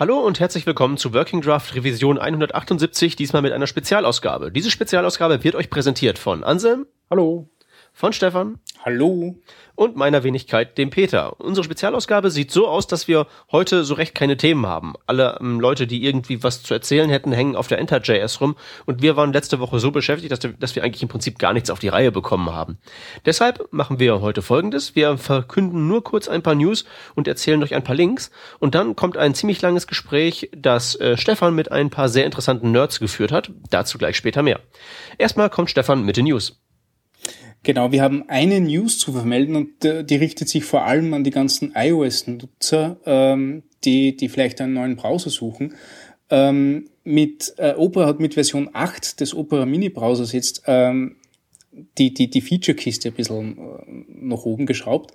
Hallo und herzlich willkommen zu Working Draft Revision 178, diesmal mit einer Spezialausgabe. Diese Spezialausgabe wird euch präsentiert von Anselm. Hallo. Von Stefan. Hallo. Und meiner Wenigkeit, dem Peter. Unsere Spezialausgabe sieht so aus, dass wir heute so recht keine Themen haben. Alle ähm, Leute, die irgendwie was zu erzählen hätten, hängen auf der Enter.js rum. Und wir waren letzte Woche so beschäftigt, dass, dass wir eigentlich im Prinzip gar nichts auf die Reihe bekommen haben. Deshalb machen wir heute Folgendes. Wir verkünden nur kurz ein paar News und erzählen euch ein paar Links. Und dann kommt ein ziemlich langes Gespräch, das äh, Stefan mit ein paar sehr interessanten Nerds geführt hat. Dazu gleich später mehr. Erstmal kommt Stefan mit den News. Genau, wir haben eine News zu vermelden und äh, die richtet sich vor allem an die ganzen iOS-Nutzer, ähm, die, die vielleicht einen neuen Browser suchen. Ähm, mit äh, Opera hat mit Version 8 des Opera Mini Browsers jetzt ähm, die, die, die Feature-Kiste ein bisschen äh, nach oben geschraubt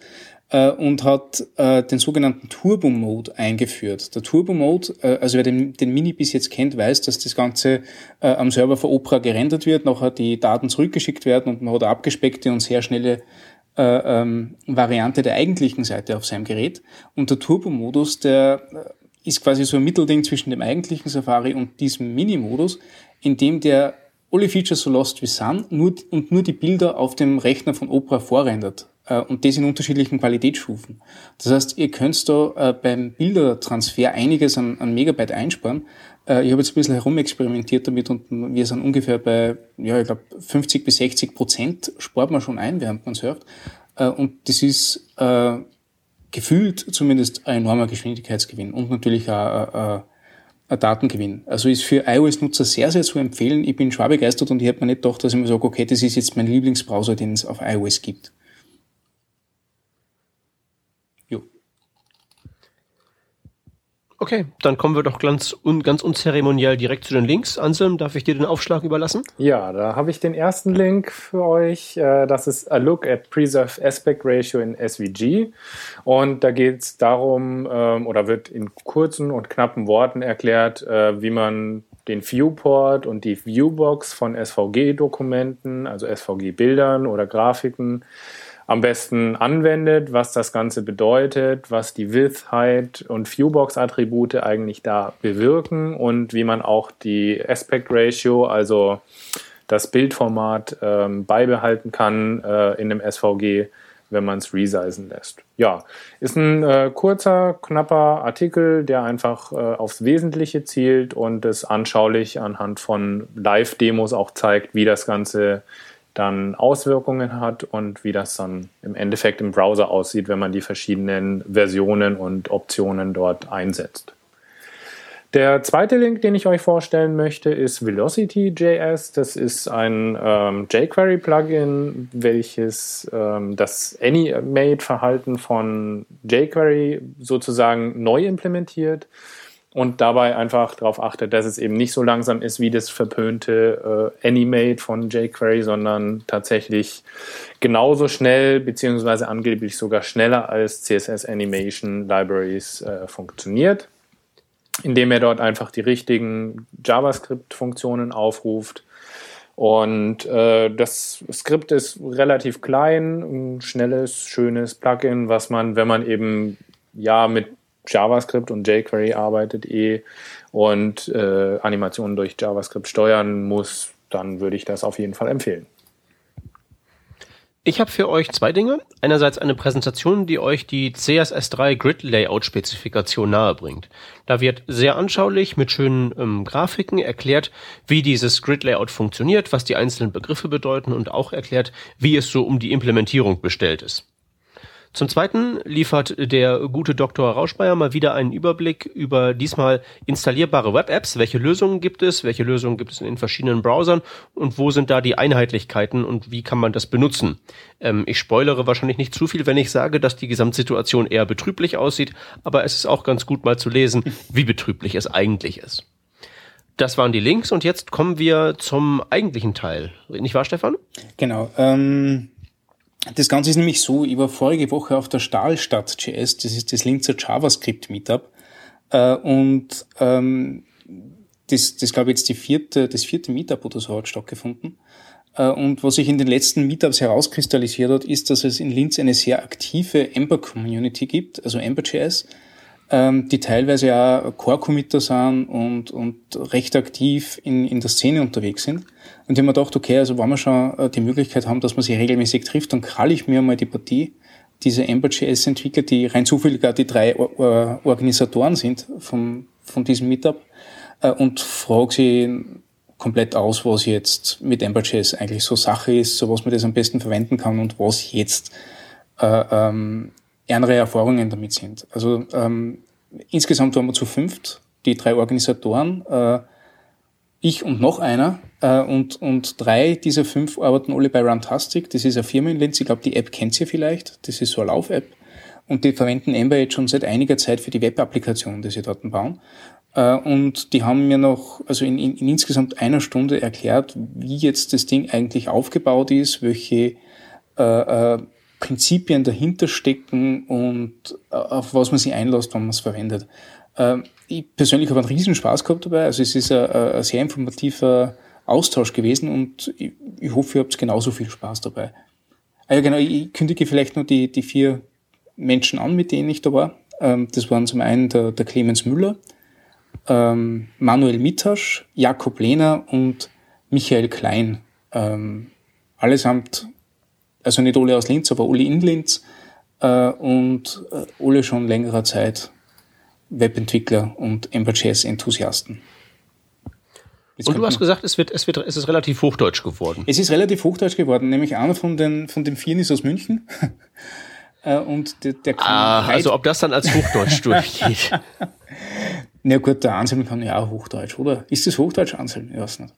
und hat äh, den sogenannten Turbo-Mode eingeführt. Der Turbo-Mode, äh, also wer den, den Mini bis jetzt kennt, weiß, dass das Ganze äh, am Server von Opera gerendert wird, nachher die Daten zurückgeschickt werden und man hat eine abgespeckte und sehr schnelle äh, ähm, Variante der eigentlichen Seite auf seinem Gerät. Und der Turbo-Modus, der äh, ist quasi so ein Mittelding zwischen dem eigentlichen Safari und diesem Mini-Modus, in dem der alle Features so lost wie Sun nur, und nur die Bilder auf dem Rechner von Opera vorrendert. Äh, und das in unterschiedlichen Qualitätsstufen. Das heißt, ihr könnt da äh, beim Bildertransfer einiges an, an Megabyte einsparen. Äh, ich habe jetzt ein bisschen herumexperimentiert damit und wir sind ungefähr bei, ja, ich glaube, 50 bis 60 Prozent spart man schon ein, während man surft. Und das ist äh, gefühlt zumindest ein enormer Geschwindigkeitsgewinn und natürlich auch ein Datengewinn. Also ist für iOS-Nutzer sehr, sehr zu empfehlen. Ich bin schwer begeistert und ich habe mir nicht gedacht, dass ich mir sage, okay, das ist jetzt mein Lieblingsbrowser, den es auf iOS gibt. Okay, dann kommen wir doch ganz, un, ganz unzeremoniell direkt zu den Links. Anselm, darf ich dir den Aufschlag überlassen? Ja, da habe ich den ersten Link für euch. Äh, das ist A Look at Preserved Aspect Ratio in SVG. Und da geht es darum, ähm, oder wird in kurzen und knappen Worten erklärt, äh, wie man den Viewport und die Viewbox von SVG-Dokumenten, also SVG-Bildern oder Grafiken, am besten anwendet, was das Ganze bedeutet, was die Width, Height und Viewbox-Attribute eigentlich da bewirken und wie man auch die Aspect Ratio, also das Bildformat, ähm, beibehalten kann äh, in dem SVG, wenn man es resizen lässt. Ja, ist ein äh, kurzer, knapper Artikel, der einfach äh, aufs Wesentliche zielt und es anschaulich anhand von Live-Demos auch zeigt, wie das Ganze dann Auswirkungen hat und wie das dann im Endeffekt im Browser aussieht, wenn man die verschiedenen Versionen und Optionen dort einsetzt. Der zweite Link, den ich euch vorstellen möchte, ist Velocity.js. Das ist ein ähm, jQuery-Plugin, welches ähm, das Animate-Verhalten von jQuery sozusagen neu implementiert und dabei einfach darauf achtet, dass es eben nicht so langsam ist wie das verpönte äh, Animate von jQuery, sondern tatsächlich genauso schnell beziehungsweise angeblich sogar schneller als CSS Animation Libraries äh, funktioniert, indem er dort einfach die richtigen JavaScript-Funktionen aufruft. Und äh, das Skript ist relativ klein, ein schnelles, schönes Plugin, was man, wenn man eben ja mit JavaScript und jQuery arbeitet eh und äh, Animationen durch JavaScript steuern muss, dann würde ich das auf jeden Fall empfehlen. Ich habe für euch zwei Dinge. Einerseits eine Präsentation, die euch die CSS3 Grid Layout Spezifikation nahebringt. Da wird sehr anschaulich mit schönen ähm, Grafiken erklärt, wie dieses Grid Layout funktioniert, was die einzelnen Begriffe bedeuten und auch erklärt, wie es so um die Implementierung bestellt ist. Zum Zweiten liefert der gute Dr. Rauschmeier mal wieder einen Überblick über diesmal installierbare Web-Apps. Welche Lösungen gibt es? Welche Lösungen gibt es in den verschiedenen Browsern? Und wo sind da die Einheitlichkeiten und wie kann man das benutzen? Ähm, ich spoilere wahrscheinlich nicht zu viel, wenn ich sage, dass die Gesamtsituation eher betrüblich aussieht, aber es ist auch ganz gut mal zu lesen, wie betrüblich es eigentlich ist. Das waren die Links und jetzt kommen wir zum eigentlichen Teil. Nicht wahr, Stefan? Genau. Ähm das Ganze ist nämlich so, ich war vorige Woche auf der Stahlstadt.js, das ist das Linzer JavaScript Meetup, äh, und ähm, das, das glaube ich jetzt die vierte, das vierte Meetup oder so hat stattgefunden. Äh, und was sich in den letzten Meetups herauskristallisiert hat, ist, dass es in Linz eine sehr aktive Ember-Community gibt, also Ember.js, ähm, die teilweise ja Core-Committer sind und, und recht aktiv in, in der Szene unterwegs sind. Und ich habe mir gedacht, okay, also wenn wir schon äh, die Möglichkeit haben, dass man sich regelmäßig trifft, dann kralle ich mir mal die Partie diese Ember.js-Entwickler, die rein zufällig gar die drei Organisatoren sind von, von diesem Meetup, äh, und frage sie komplett aus, was jetzt mit Ember.js eigentlich so Sache ist, so was man das am besten verwenden kann und was jetzt äh, ähm, ärmere Erfahrungen damit sind. Also ähm, insgesamt waren wir zu fünft, die drei Organisatoren, äh, ich und noch einer. Äh, und, und drei dieser fünf arbeiten alle bei Runtastic. Das ist eine Firma in Linz. Ich glaube, die App kennt ihr vielleicht. Das ist so eine Lauf-App. Und die verwenden Ember jetzt schon seit einiger Zeit für die Web-Applikation, die sie dort bauen. Äh, und die haben mir noch, also in, in, in insgesamt einer Stunde erklärt, wie jetzt das Ding eigentlich aufgebaut ist, welche äh, äh, Prinzipien dahinter stecken und äh, auf was man sich einlässt, wenn man es verwendet. Ähm, ich persönlich habe einen riesen Spaß gehabt dabei. Also es ist ein, ein sehr informativer Austausch gewesen und ich, ich hoffe, ihr habt genauso viel Spaß dabei. Ah ja, genau, ich kündige vielleicht nur die, die vier Menschen an, mit denen ich da war. Ähm, das waren zum einen der, der Clemens Müller, ähm, Manuel Mitasch, Jakob Lehner und Michael Klein. Allesamt also nicht alle aus Linz, aber alle in Linz äh, und äh, alle schon längerer Zeit Webentwickler und Ember.js-Enthusiasten. Und du hast gesagt, es, wird, es, wird, es ist relativ hochdeutsch geworden. Es ist relativ hochdeutsch geworden, nämlich einer von den, von den Vieren ist aus München. Äh, und der, der ah, also ob das dann als Hochdeutsch durchgeht. Na gut, der Anselm kann ja auch Hochdeutsch, oder? Ist das Hochdeutsch, Anselm? Ich weiß nicht.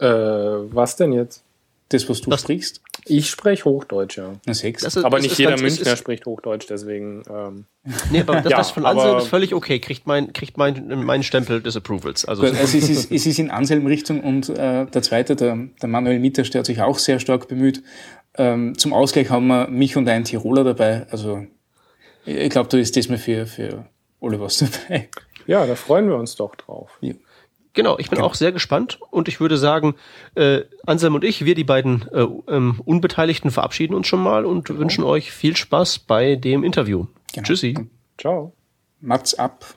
Äh, was denn jetzt? Das, was du das, sprichst? Ich spreche Hochdeutsch, ja. Sechs. Ist, aber nicht jeder ganz, Münchner spricht Hochdeutsch, deswegen. Ähm. Nee, aber das, ja, das von Anselm ist völlig okay, kriegt mein, kriegt mein, mein Stempel des Approvals. Also, also es, ist, es ist in Anselm-Richtung und äh, der zweite, der, der Manuel Mittasch, der hat sich auch sehr stark bemüht. Ähm, zum Ausgleich haben wir mich und einen Tiroler dabei. Also ich glaube, da ist das mal für, für alle was dabei. Ja, da freuen wir uns doch drauf. Ja. Genau, ich bin genau. auch sehr gespannt und ich würde sagen, äh, Anselm und ich, wir die beiden äh, ähm, Unbeteiligten verabschieden uns schon mal und genau. wünschen euch viel Spaß bei dem Interview. Genau. Tschüssi. Ciao. Macht's ab.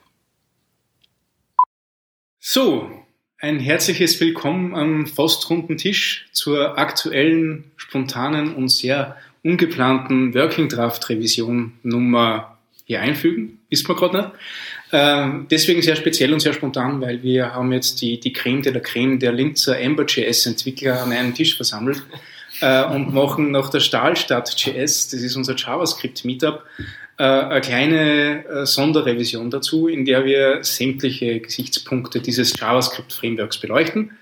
So, ein herzliches Willkommen am fast runden Tisch zur aktuellen, spontanen und sehr ungeplanten Working Draft Revision Nummer hier einfügen. Ist man gerade nicht. Ähm, deswegen sehr speziell und sehr spontan, weil wir haben jetzt die, die Creme de la Creme der Linzer Ember.js-Entwickler an einem Tisch versammelt äh, und machen nach der Stahlstadt.js, das ist unser JavaScript-Meetup, äh, eine kleine äh, Sonderrevision dazu, in der wir sämtliche Gesichtspunkte dieses JavaScript-Frameworks beleuchten.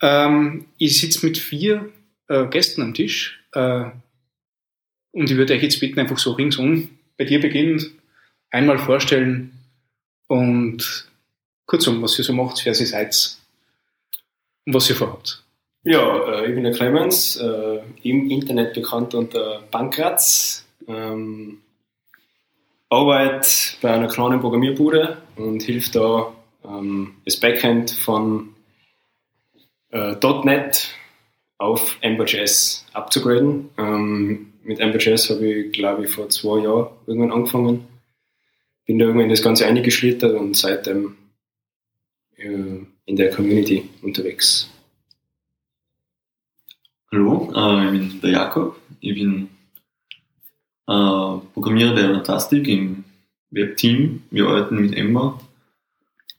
Ähm, ich sitze mit vier äh, Gästen am Tisch äh, und ich würde euch jetzt bitten, einfach so ringsum bei dir beginnend einmal vorstellen, und kurzum, was ihr so macht, wer ihr seid und was ihr vorhabt. Ja, äh, ich bin der Clemens, äh, im Internet bekannt unter Bankratz. Ähm, arbeite bei einer kleinen Programmierbude und hilf da ähm, das Backend von äh, .NET auf Ember.js abzugraden. Ähm, mit Ember.js habe ich, glaube ich, vor zwei Jahren irgendwann angefangen bin da irgendwann in das Ganze eingeschlittert und seitdem äh, in der Community unterwegs. Hallo, äh, ich bin der Jakob. Ich bin äh, Programmierer bei Fantastic im Webteam. Wir arbeiten mit Emma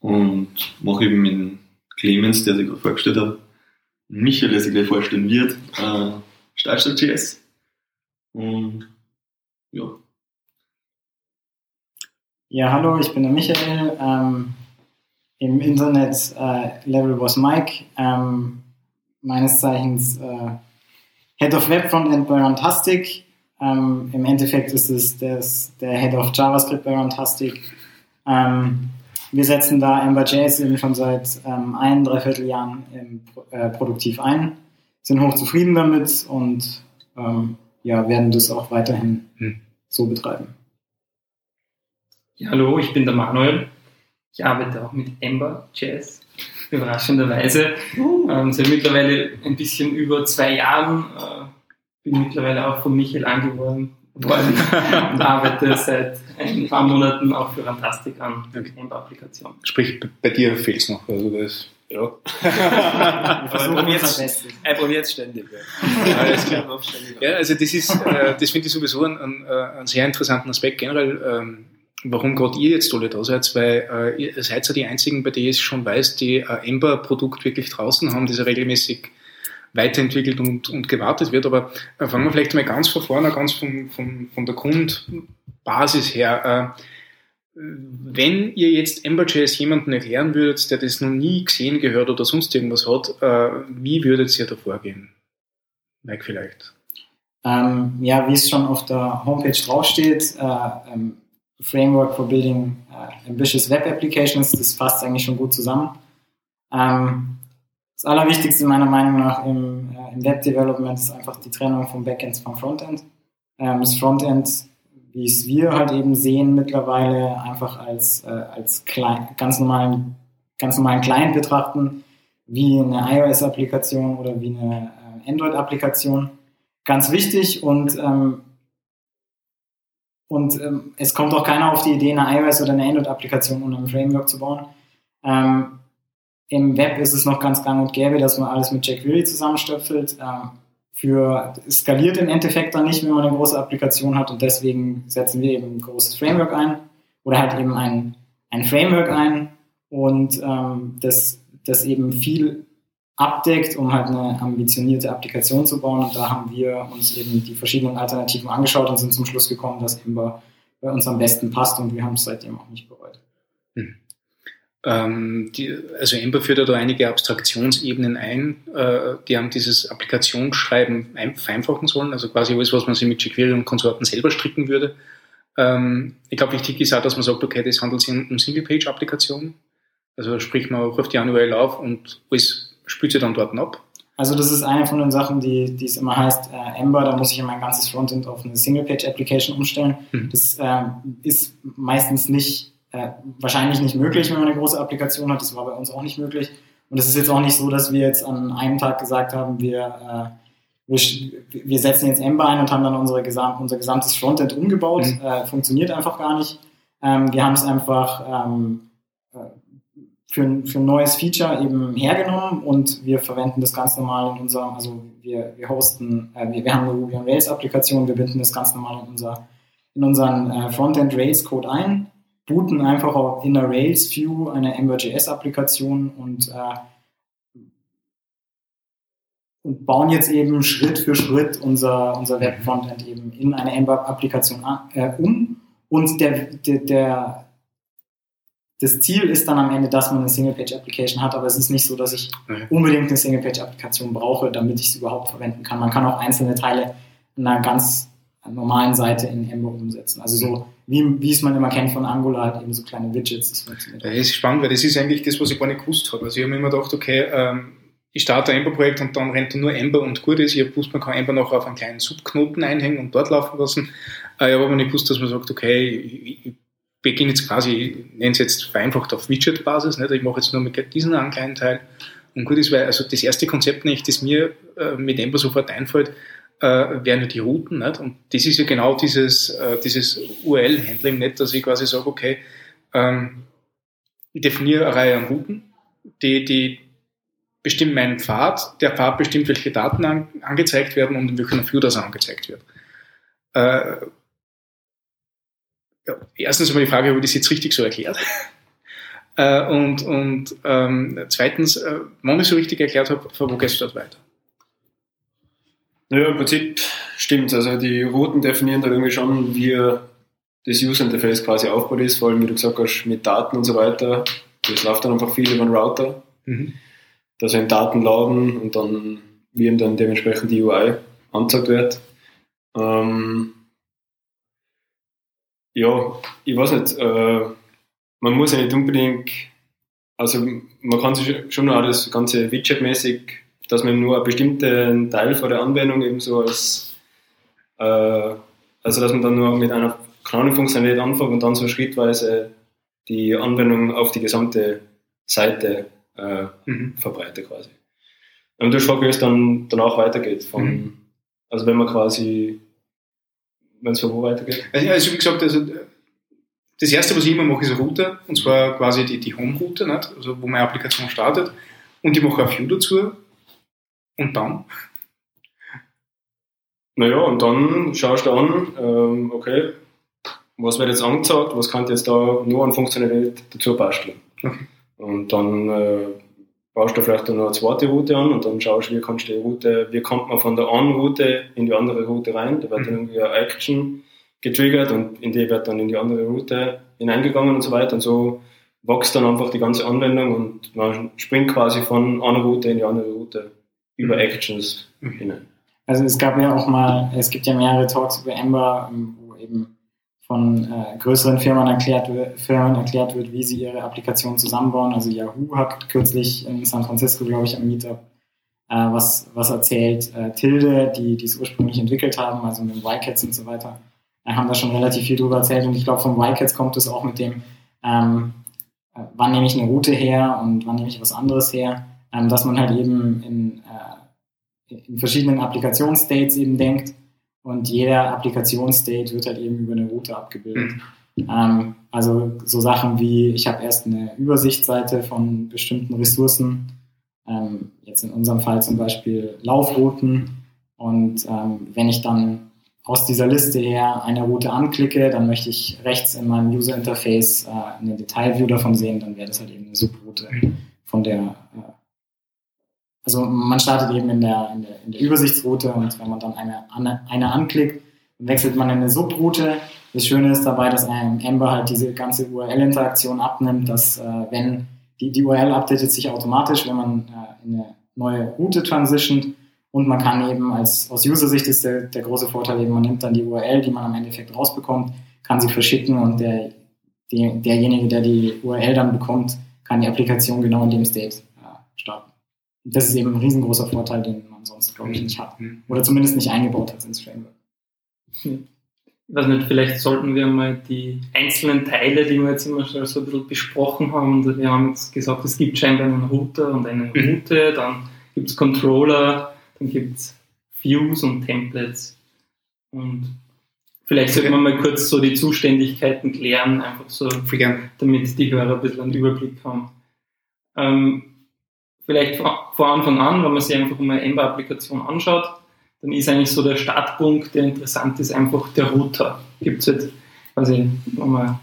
und mache eben mit Clemens, der sich gerade vorgestellt hat, Michael, der sich gleich vorstellen wird, äh, Startstart.js. Und ja, ja, hallo, ich bin der Michael. Ähm, Im Internet äh, Level was Mike, ähm, meines Zeichens äh, Head of Web Frontend bei Runtastic. Ähm, Im Endeffekt ist es des, der Head of JavaScript bei Runtastic. Ähm, wir setzen da Ember.js eben schon seit ähm, ein, dreiviertel Jahren im, äh, produktiv ein, sind hochzufrieden damit und ähm, ja, werden das auch weiterhin hm. so betreiben. Ja, hallo, ich bin der Manuel. Ich arbeite auch mit Ember Jazz, überraschenderweise. Uh. Ähm, seit mittlerweile ein bisschen über zwei Jahren. Äh, bin mittlerweile auch von Michael angeworben geworden und arbeite seit ein paar Monaten auch für Fantastik an Okay. Ember-Applikationen. Sprich, bei dir fehlt es noch. Also das Ja. Probiert er probiert's ständig. Ja. Alles klar. Ja, ständig. Ja, also das ist, äh, das finde ich sowieso einen, einen, äh, einen sehr interessanten Aspekt generell, ähm, warum gerade ihr jetzt alle da seid, weil äh, ihr seid ja die einzigen, bei denen ich schon weiß, die ein Ember-Produkt wirklich draußen haben, das ja regelmäßig weiterentwickelt und, und gewartet wird. Aber äh, fangen wir vielleicht mal ganz von vorne, ganz von, von, von der Grundbasis her. Äh, wenn ihr jetzt Ember.js jemanden erklären würdet, der das noch nie gesehen, gehört oder sonst irgendwas hat, äh, wie würdet ihr da vorgehen? Mike vielleicht. Ähm, ja, wie es schon auf der Homepage draufsteht, äh, ähm, Framework for Building äh, Ambitious Web Applications, das fasst eigentlich schon gut zusammen. Ähm, das Allerwichtigste meiner Meinung nach im, äh, im Web Development ist einfach die Trennung vom Backend vom Frontend. Ähm, das Frontend, wie es wir halt eben sehen mittlerweile, einfach als, äh, als klein, ganz, normalen, ganz normalen Client betrachten, wie eine iOS-Applikation oder wie eine äh, Android-Applikation ganz wichtig und, ähm, und ähm, es kommt auch keiner auf die Idee, eine iOS oder eine Android-Applikation unter einem Framework zu bauen. Ähm, Im Web ist es noch ganz gang und gäbe, dass man alles mit jQuery zusammenstöpselt. Ähm, für skaliert im Endeffekt dann nicht, wenn man eine große Applikation hat und deswegen setzen wir eben ein großes Framework ein oder halt eben ein, ein Framework ein und ähm, das, das eben viel abdeckt, um halt eine ambitionierte Applikation zu bauen. Und da haben wir uns eben die verschiedenen Alternativen angeschaut und sind zum Schluss gekommen, dass Ember bei uns am besten passt und wir haben es seitdem auch nicht bereut. Ähm, die, also Ember führt ja da einige Abstraktionsebenen ein, äh, die haben dieses Applikationsschreiben ein, vereinfachen sollen, also quasi alles, was man sich mit jQuery und Konsorten selber stricken würde. Ähm, ich glaube, wichtig ist auch, dass man sagt, okay, das handelt sich um Single-Page-Applikationen. Also sprich, man ruft die URL auf und alles spült sie dann dort ab. Also das ist eine von den Sachen, die, die es immer heißt, äh, Ember, da muss ich mein ganzes Frontend auf eine Single-Page-Application umstellen. Mhm. Das äh, ist meistens nicht, äh, wahrscheinlich nicht möglich, wenn man eine große Applikation hat. Das war bei uns auch nicht möglich. Und es ist jetzt auch nicht so, dass wir jetzt an einem Tag gesagt haben, wir, äh, wir, wir setzen jetzt Ember ein und haben dann unsere gesam unser gesamtes Frontend umgebaut. Mhm. Äh, funktioniert einfach gar nicht. Ähm, wir haben es einfach ähm, äh, für, ein- für ein neues Feature eben hergenommen und wir verwenden das ganz normal in unserem, also wir, wir hosten, äh, wir, wir haben eine Ruby on Rails Applikation, wir binden das ganz normal in, unser, in unseren äh, Frontend Rails Code ein, booten einfach in der Rails View eine Ember.js Applikation und, äh, und bauen jetzt eben Schritt für Schritt unser, unser Web Frontend eben in eine Ember Applikation äh, um. Und der, der, der das Ziel ist dann am Ende, dass man eine Single-Page-Application hat, aber es ist nicht so, dass ich Okay. unbedingt eine Single-Page-Applikation brauche, damit ich sie überhaupt verwenden kann. Man kann auch einzelne Teile einer ganz normalen Seite in Ember umsetzen. Also so, wie, wie es man immer kennt von Angular, halt eben so kleine Widgets, das funktioniert. Das ist spannend, weil das ist eigentlich das, was ich gar nicht gewusst habe. Also ich habe mir immer gedacht, okay, ähm, ich starte ein Ember-Projekt und dann rennt da nur Ember und gut ist. Ich habe gewusst, man kann Ember noch auf einen kleinen Subknoten einhängen und dort laufen lassen. Äh, ich habe aber nicht gewusst, dass man sagt, okay, ich, ich beginne jetzt quasi, ich nenne es jetzt vereinfacht auf Widget-Basis, ich mache jetzt nur mit diesem einen kleinen Teil. Und gut ist, weil also das erste Konzept, das mir äh, mit Ember sofort einfällt, äh, wären ja die Routen. Und das ist ja genau dieses, äh, dieses URL-Handling, nicht, dass ich quasi sage, okay, ähm, ich definiere eine Reihe an Routen, die, die bestimmen meinen Pfad, der Pfad bestimmt, welche Daten an, angezeigt werden und in welcher View das angezeigt wird. Ja, erstens einmal die Frage, habe ich das jetzt richtig so erklärt? äh, und und ähm, zweitens, äh, wenn ich so richtig erklärt habe, von wo gehst du dort weiter? Naja, im Prinzip stimmt Also die Routen definieren da irgendwie schon, wie das User Interface quasi aufgebaut ist, vor allem wie du gesagt hast, mit Daten und so weiter. Das läuft dann einfach viel über den Router, Mhm. dass eben Daten laden und dann wie ihm dann dementsprechend die UI angezeigt wird. Ähm, ja, ich weiß nicht, äh, man muss ja nicht unbedingt, also man kann sich schon auch das ganze Widget-mäßig, dass man nur einen bestimmten Teil von der Anwendung eben so als, äh, also dass man dann nur mit einer kleinen Funktionalität anfängt und dann so schrittweise die Anwendung auf die gesamte Seite äh, Mhm. verbreite quasi. Und du fragst, wie es dann danach weitergeht. Von, Mhm. Also wenn man quasi wenn es wo weitergeht? Also, also wie gesagt, also, das erste, was ich immer mache, ist eine Route, und zwar quasi die, die Home-Route, nicht? also wo meine Applikation startet. Und ich mache ein View dazu. Und dann? Naja, und dann schaust du an, ähm, okay, was wird jetzt angezeigt, was kann ich jetzt da nur an Funktionalität dazu basteln. Okay. Und dann äh, baust du vielleicht noch eine zweite Route an und dann schaust du, wie kannst du die Route, wie kommt man von der einen Route in die andere Route rein. Da wird dann irgendwie eine Action getriggert und in die wird dann in die andere Route hineingegangen und so weiter. Und so wächst dann einfach die ganze Anwendung und man springt quasi von einer Route in die andere Route über Actions hinein. Also es gab ja auch mal, es gibt ja mehrere Talks über Ember, ähm, wo eben von äh, größeren Firmen erklärt, wird, Firmen erklärt wird, wie sie ihre Applikationen zusammenbauen. Also Yahoo hat kürzlich in San Francisco, glaube ich, am Meetup äh, was, was erzählt. Äh, Tilde, die es ursprünglich entwickelt haben, also mit dem YCats und so weiter, äh, haben da schon relativ viel drüber erzählt. Und ich glaube, vom YCats kommt es auch mit dem, ähm, äh, wann nehme ich eine Route her und wann nehme ich was anderes her, ähm, dass man halt eben in, äh, in verschiedenen Applikationsstates eben denkt und jeder Applikationsstate wird halt eben über eine Route abgebildet. Mhm. Ähm, also so Sachen wie, ich habe erst eine Übersichtsseite von bestimmten Ressourcen, ähm, jetzt in unserem Fall zum Beispiel Laufrouten und ähm, wenn ich dann aus dieser Liste her eine Route anklicke, dann möchte ich rechts in meinem User Interface äh, eine Detailview davon sehen, dann wäre das halt eben eine Subroute von der, äh, also man startet eben in der, in der, in der Übersichtsroute und wenn man dann eine, eine, anklickt, wechselt man in eine Subroute. Das Schöne ist dabei, dass einem Ember halt diese ganze URL-Interaktion abnimmt, dass äh, wenn die, die URL updatet sich automatisch, wenn man äh, in eine neue Route transitioned und man kann eben als aus User-Sicht ist der, der große Vorteil eben, man nimmt dann die URL, die man am Endeffekt rausbekommt, kann sie verschicken und der, die, derjenige, der die URL dann bekommt, kann die Applikation genau in dem State äh, starten. Das ist eben ein riesengroßer Vorteil, den man sonst, glaube ich, nicht hat. Mhm. Oder zumindest nicht eingebaut hat ins Framework. Ich weiß nicht, vielleicht sollten wir mal die einzelnen Teile, die wir jetzt immer schon so ein bisschen besprochen haben, und wir haben jetzt gesagt, es gibt scheinbar einen Router und eine Route, dann gibt es Controller, dann gibt es Views und Templates. Und vielleicht sollte man mal kurz so die Zuständigkeiten klären, einfach so, damit die Hörer ein bisschen einen Überblick haben. Ähm, vielleicht vor, Anfang an, wenn man sich einfach mal eine Ember-Applikation anschaut, dann ist eigentlich so der Startpunkt, der interessant ist, einfach der Router. Gibt es jetzt, quasi, wenn man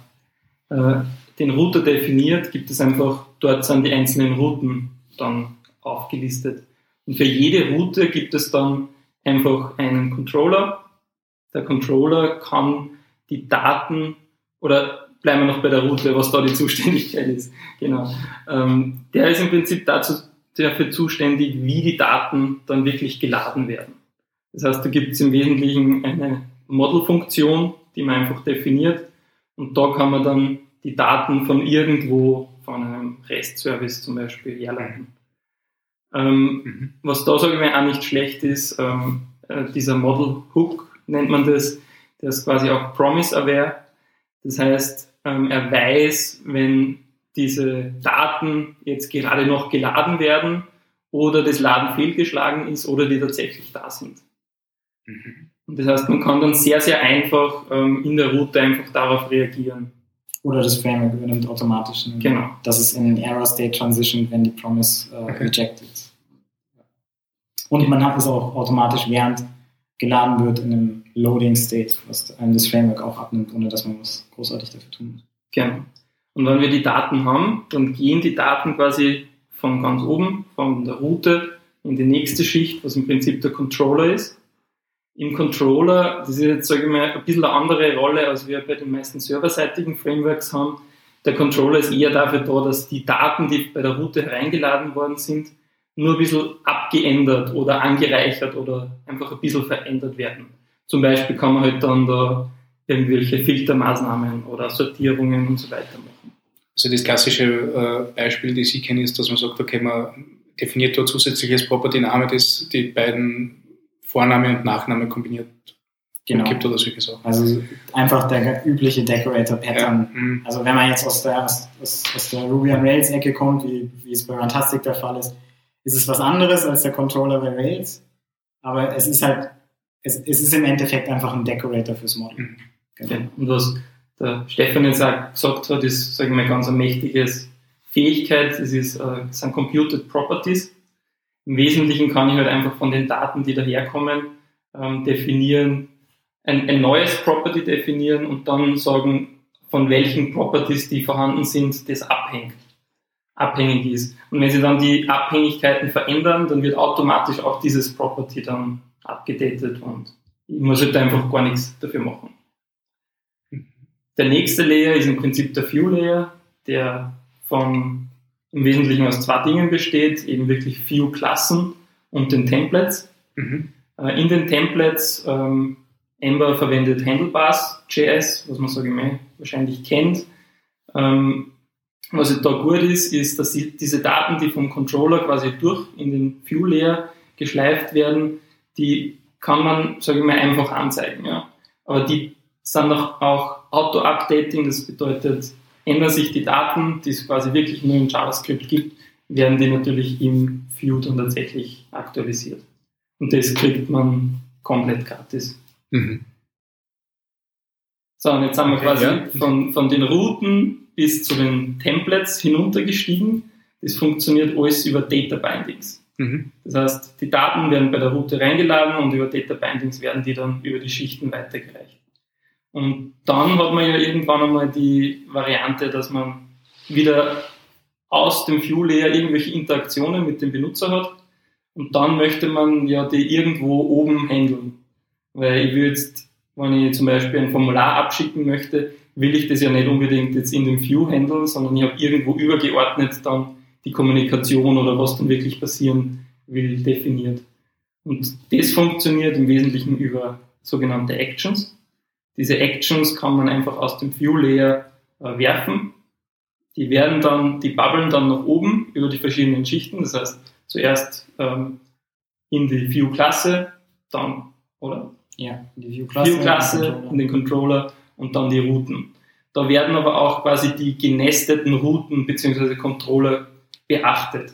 äh, den Router definiert, gibt es einfach, dort sind die einzelnen Routen dann aufgelistet. Und für jede Route gibt es dann einfach einen Controller. Der Controller kann die Daten oder bleiben wir noch bei der Route, was da die Zuständigkeit ist. Genau. Ähm, der ist im Prinzip dazu, dafür zuständig, wie die Daten dann wirklich geladen werden. Das heißt, da gibt es im Wesentlichen eine Model-Funktion, die man einfach definiert und da kann man dann die Daten von irgendwo, von einem REST-Service zum Beispiel, herleiten. Ähm, Mhm. was da, sage ich mal, auch nicht schlecht ist, ähm, äh, dieser Model Hook nennt man das, der ist quasi auch Promise-aware. Das heißt, ähm, er weiß, wenn diese Daten jetzt gerade noch geladen werden oder das Laden fehlgeschlagen ist oder die tatsächlich da sind. Mhm. Und das heißt, man kann dann sehr, sehr einfach ähm, in der Route einfach darauf reagieren. Oder das Framework übernimmt automatisch. ne? Genau. Das ist in Error State Transition, wenn die Promise äh, Okay. rejected. Und man hat es auch automatisch, während geladen wird, in einem Loading State, was einem das Framework auch abnimmt, ohne dass man was großartig dafür tun muss. Genau. Und wenn wir die Daten haben, dann gehen die Daten quasi von ganz oben, von der Route in die nächste Schicht, was im Prinzip der Controller ist. Im Controller, das ist jetzt, sage ich mal, ein bisschen eine andere Rolle, als wir bei den meisten serverseitigen Frameworks haben. Der Controller ist eher dafür da, dass die Daten, die bei der Route hereingeladen worden sind, nur ein bisschen abgeändert oder angereichert oder einfach ein bisschen verändert werden. Zum Beispiel kann man halt dann da irgendwelche Filtermaßnahmen oder Sortierungen und so weiter machen. Also das klassische äh, Beispiel, das ich kenne, ist, dass man sagt, okay, man definiert dort zusätzliches Property-Name, das die beiden Vorname und Nachname kombiniert Genau. gibt oder solche Sachen. Also einfach der übliche Decorator-Pattern. Ja. Mhm. Also wenn man jetzt aus der, aus, aus der Ruby on Rails Ecke kommt, wie, wie es bei Runtastic der Fall ist, ist es was anderes als der Controller bei Rails. Aber es ist halt es, es ist im Endeffekt einfach ein Decorator fürs Model. Mhm. Genau. Und was der Stefan jetzt auch gesagt hat, ist, sagen wir mal, ganz ein mächtiges Fähigkeit. Das, ist, äh, sind Computed Properties. Im Wesentlichen kann ich halt einfach von den Daten, die daherkommen, ähm, definieren, ein, ein neues Property definieren und dann sagen, von welchen Properties, die vorhanden sind, das abhängt, abhängig ist. Und wenn sie dann die Abhängigkeiten verändern, dann wird automatisch auch dieses Property dann abgedatet und ich muss halt einfach gar nichts dafür machen. Der nächste Layer ist im Prinzip der View Layer, der von im Wesentlichen aus zwei Dingen besteht, eben wirklich View Klassen und den Templates. Mhm. Äh, in den Templates ähm, Ember verwendet Handlebars.js, was man ich mal, wahrscheinlich kennt. Ähm, was da gut ist, ist, dass diese Daten, die vom Controller quasi durch in den View Layer geschleift werden, die kann man, sage ich mal, einfach anzeigen. Ja. Aber die sind auch, auch Auto-Updating, das bedeutet, ändern sich die Daten, die es quasi wirklich nur in JavaScript gibt, werden die natürlich im View dann tatsächlich aktualisiert. Und das kriegt man komplett gratis. Mhm. So, und jetzt haben wir Okay, quasi ja. von, von den Routen bis zu den Templates hinuntergestiegen. Das funktioniert alles über Data Bindings. Mhm. Das heißt, die Daten werden bei der Route reingeladen und über Data Bindings werden die dann über die Schichten weitergereicht. Und dann hat man ja irgendwann einmal die Variante, dass man wieder aus dem View Layer irgendwelche Interaktionen mit dem Benutzer hat und dann möchte man ja die irgendwo oben handeln. Weil ich will jetzt, wenn ich zum Beispiel ein Formular abschicken möchte, will ich das ja nicht unbedingt jetzt in dem View handeln, sondern ich habe irgendwo übergeordnet dann die Kommunikation oder was dann wirklich passieren will definiert. Und das funktioniert im Wesentlichen über sogenannte Actions. Diese Actions kann man einfach aus dem View Layer äh, werfen. Die werden dann, die bubbeln dann nach oben über die verschiedenen Schichten. Das heißt, zuerst ähm, in die View-Klasse, dann, oder? Ja, die View-Klasse. View-Klasse, in den Controller und dann die Routen. Da werden aber auch quasi die genesteten Routen bzw. Controller beachtet.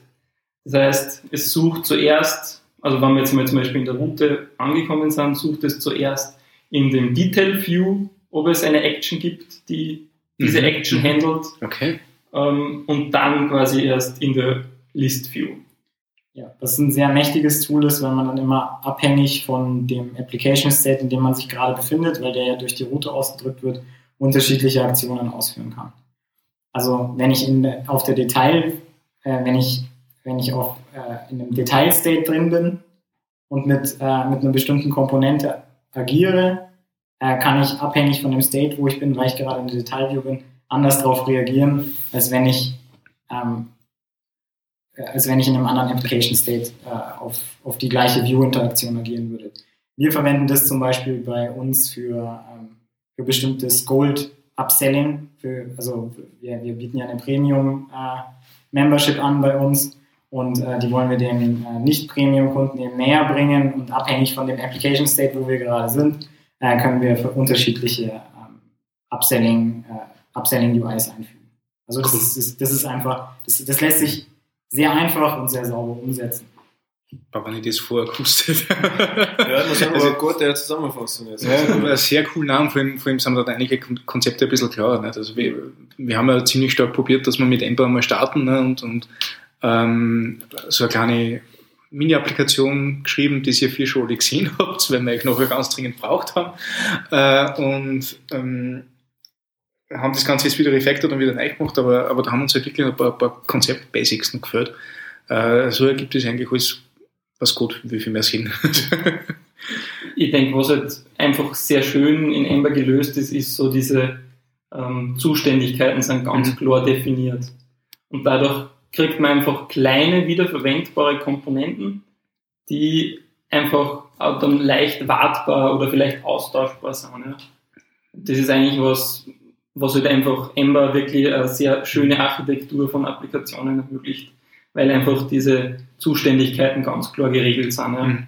Das heißt, es sucht zuerst, also wenn wir jetzt mal zum Beispiel in der Route angekommen sind, sucht es zuerst in dem Detail View, ob es eine Action gibt, die diese Mhm. Action handelt, Okay. ähm, und dann quasi erst in der List View. Ja, das ein sehr mächtiges Tool ist, weil man dann immer abhängig von dem Application State, in dem man sich gerade befindet, weil der ja durch die Route ausgedrückt wird, unterschiedliche Aktionen ausführen kann. Also wenn ich in, auf der Detail, äh, wenn ich, wenn ich auf, äh, in einem Detail State drin bin und mit, äh, mit einer bestimmten Komponente agiere, äh, kann ich abhängig von dem State, wo ich bin, weil ich gerade in der Detailview bin, anders darauf reagieren, als wenn ich ähm, als wenn ich in einem anderen Application State äh, auf, auf die gleiche View-Interaktion agieren würde. Wir verwenden das zum Beispiel bei uns für, ähm, für bestimmtes Gold-Upselling. Also wir, wir bieten ja eine Premium-Membership an bei uns und äh, die wollen wir den äh, Nicht-Premium-Kunden eben näher bringen und abhängig von dem Application State, wo wir gerade sind, äh, können wir für unterschiedliche ähm, Upselling, äh, Upselling UIs einfügen. Also das, Cool. ist, das, das ist einfach, das, das lässt sich sehr einfach und sehr sauber umsetzen. Aber wenn ich das vorher gewusst hätte. Ja, das ist aber Also- eine gute Zusammenfassung jetzt. Ja, ein sehr cool Name, vor allem, vor allem sind da einige Kon- Konzepte ein bisschen klarer. Nicht? Also wir, wir haben ja ziemlich stark probiert, dass wir mit Ember mal starten ne? und, und ähm, so eine kleine Mini-Applikation geschrieben, die ihr viel schon alle gesehen habt, weil wir euch nachher ganz dringend braucht haben. Äh, und ähm, haben das Ganze jetzt wieder refactored und wieder neu gemacht, aber, aber da haben uns halt wirklich ein paar, paar Konzept-Basics noch gefällt. Äh, so ergibt es eigentlich alles, was gut, wie viel mehr Sinn. ich denke, was halt einfach sehr schön in Ember gelöst ist, ist so diese ähm, Zuständigkeiten sind ganz Mhm. klar definiert. Und dadurch kriegt man einfach kleine, wiederverwendbare Komponenten, die einfach auch dann leicht wartbar oder vielleicht austauschbar sind. Ja. Das ist eigentlich was, was halt einfach Ember wirklich eine sehr schöne Architektur von Applikationen ermöglicht, weil einfach diese Zuständigkeiten ganz klar geregelt sind. Ja. Mhm.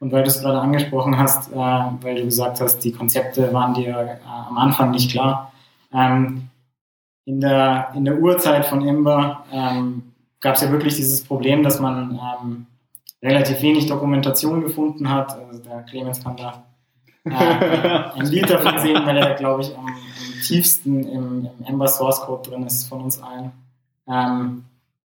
Und weil du es gerade angesprochen hast, äh, weil du gesagt hast, die Konzepte waren dir äh, am Anfang nicht klar. Ähm, in, der, in der Urzeit von Ember ähm, gab es ja wirklich dieses Problem, dass man ähm, relativ wenig Dokumentation gefunden hat. Also der Clemens kann da äh, ein Lied davon sehen, weil er, glaube ich, am, am tiefsten im, im, Ember Source Code drin ist von uns allen. Ähm,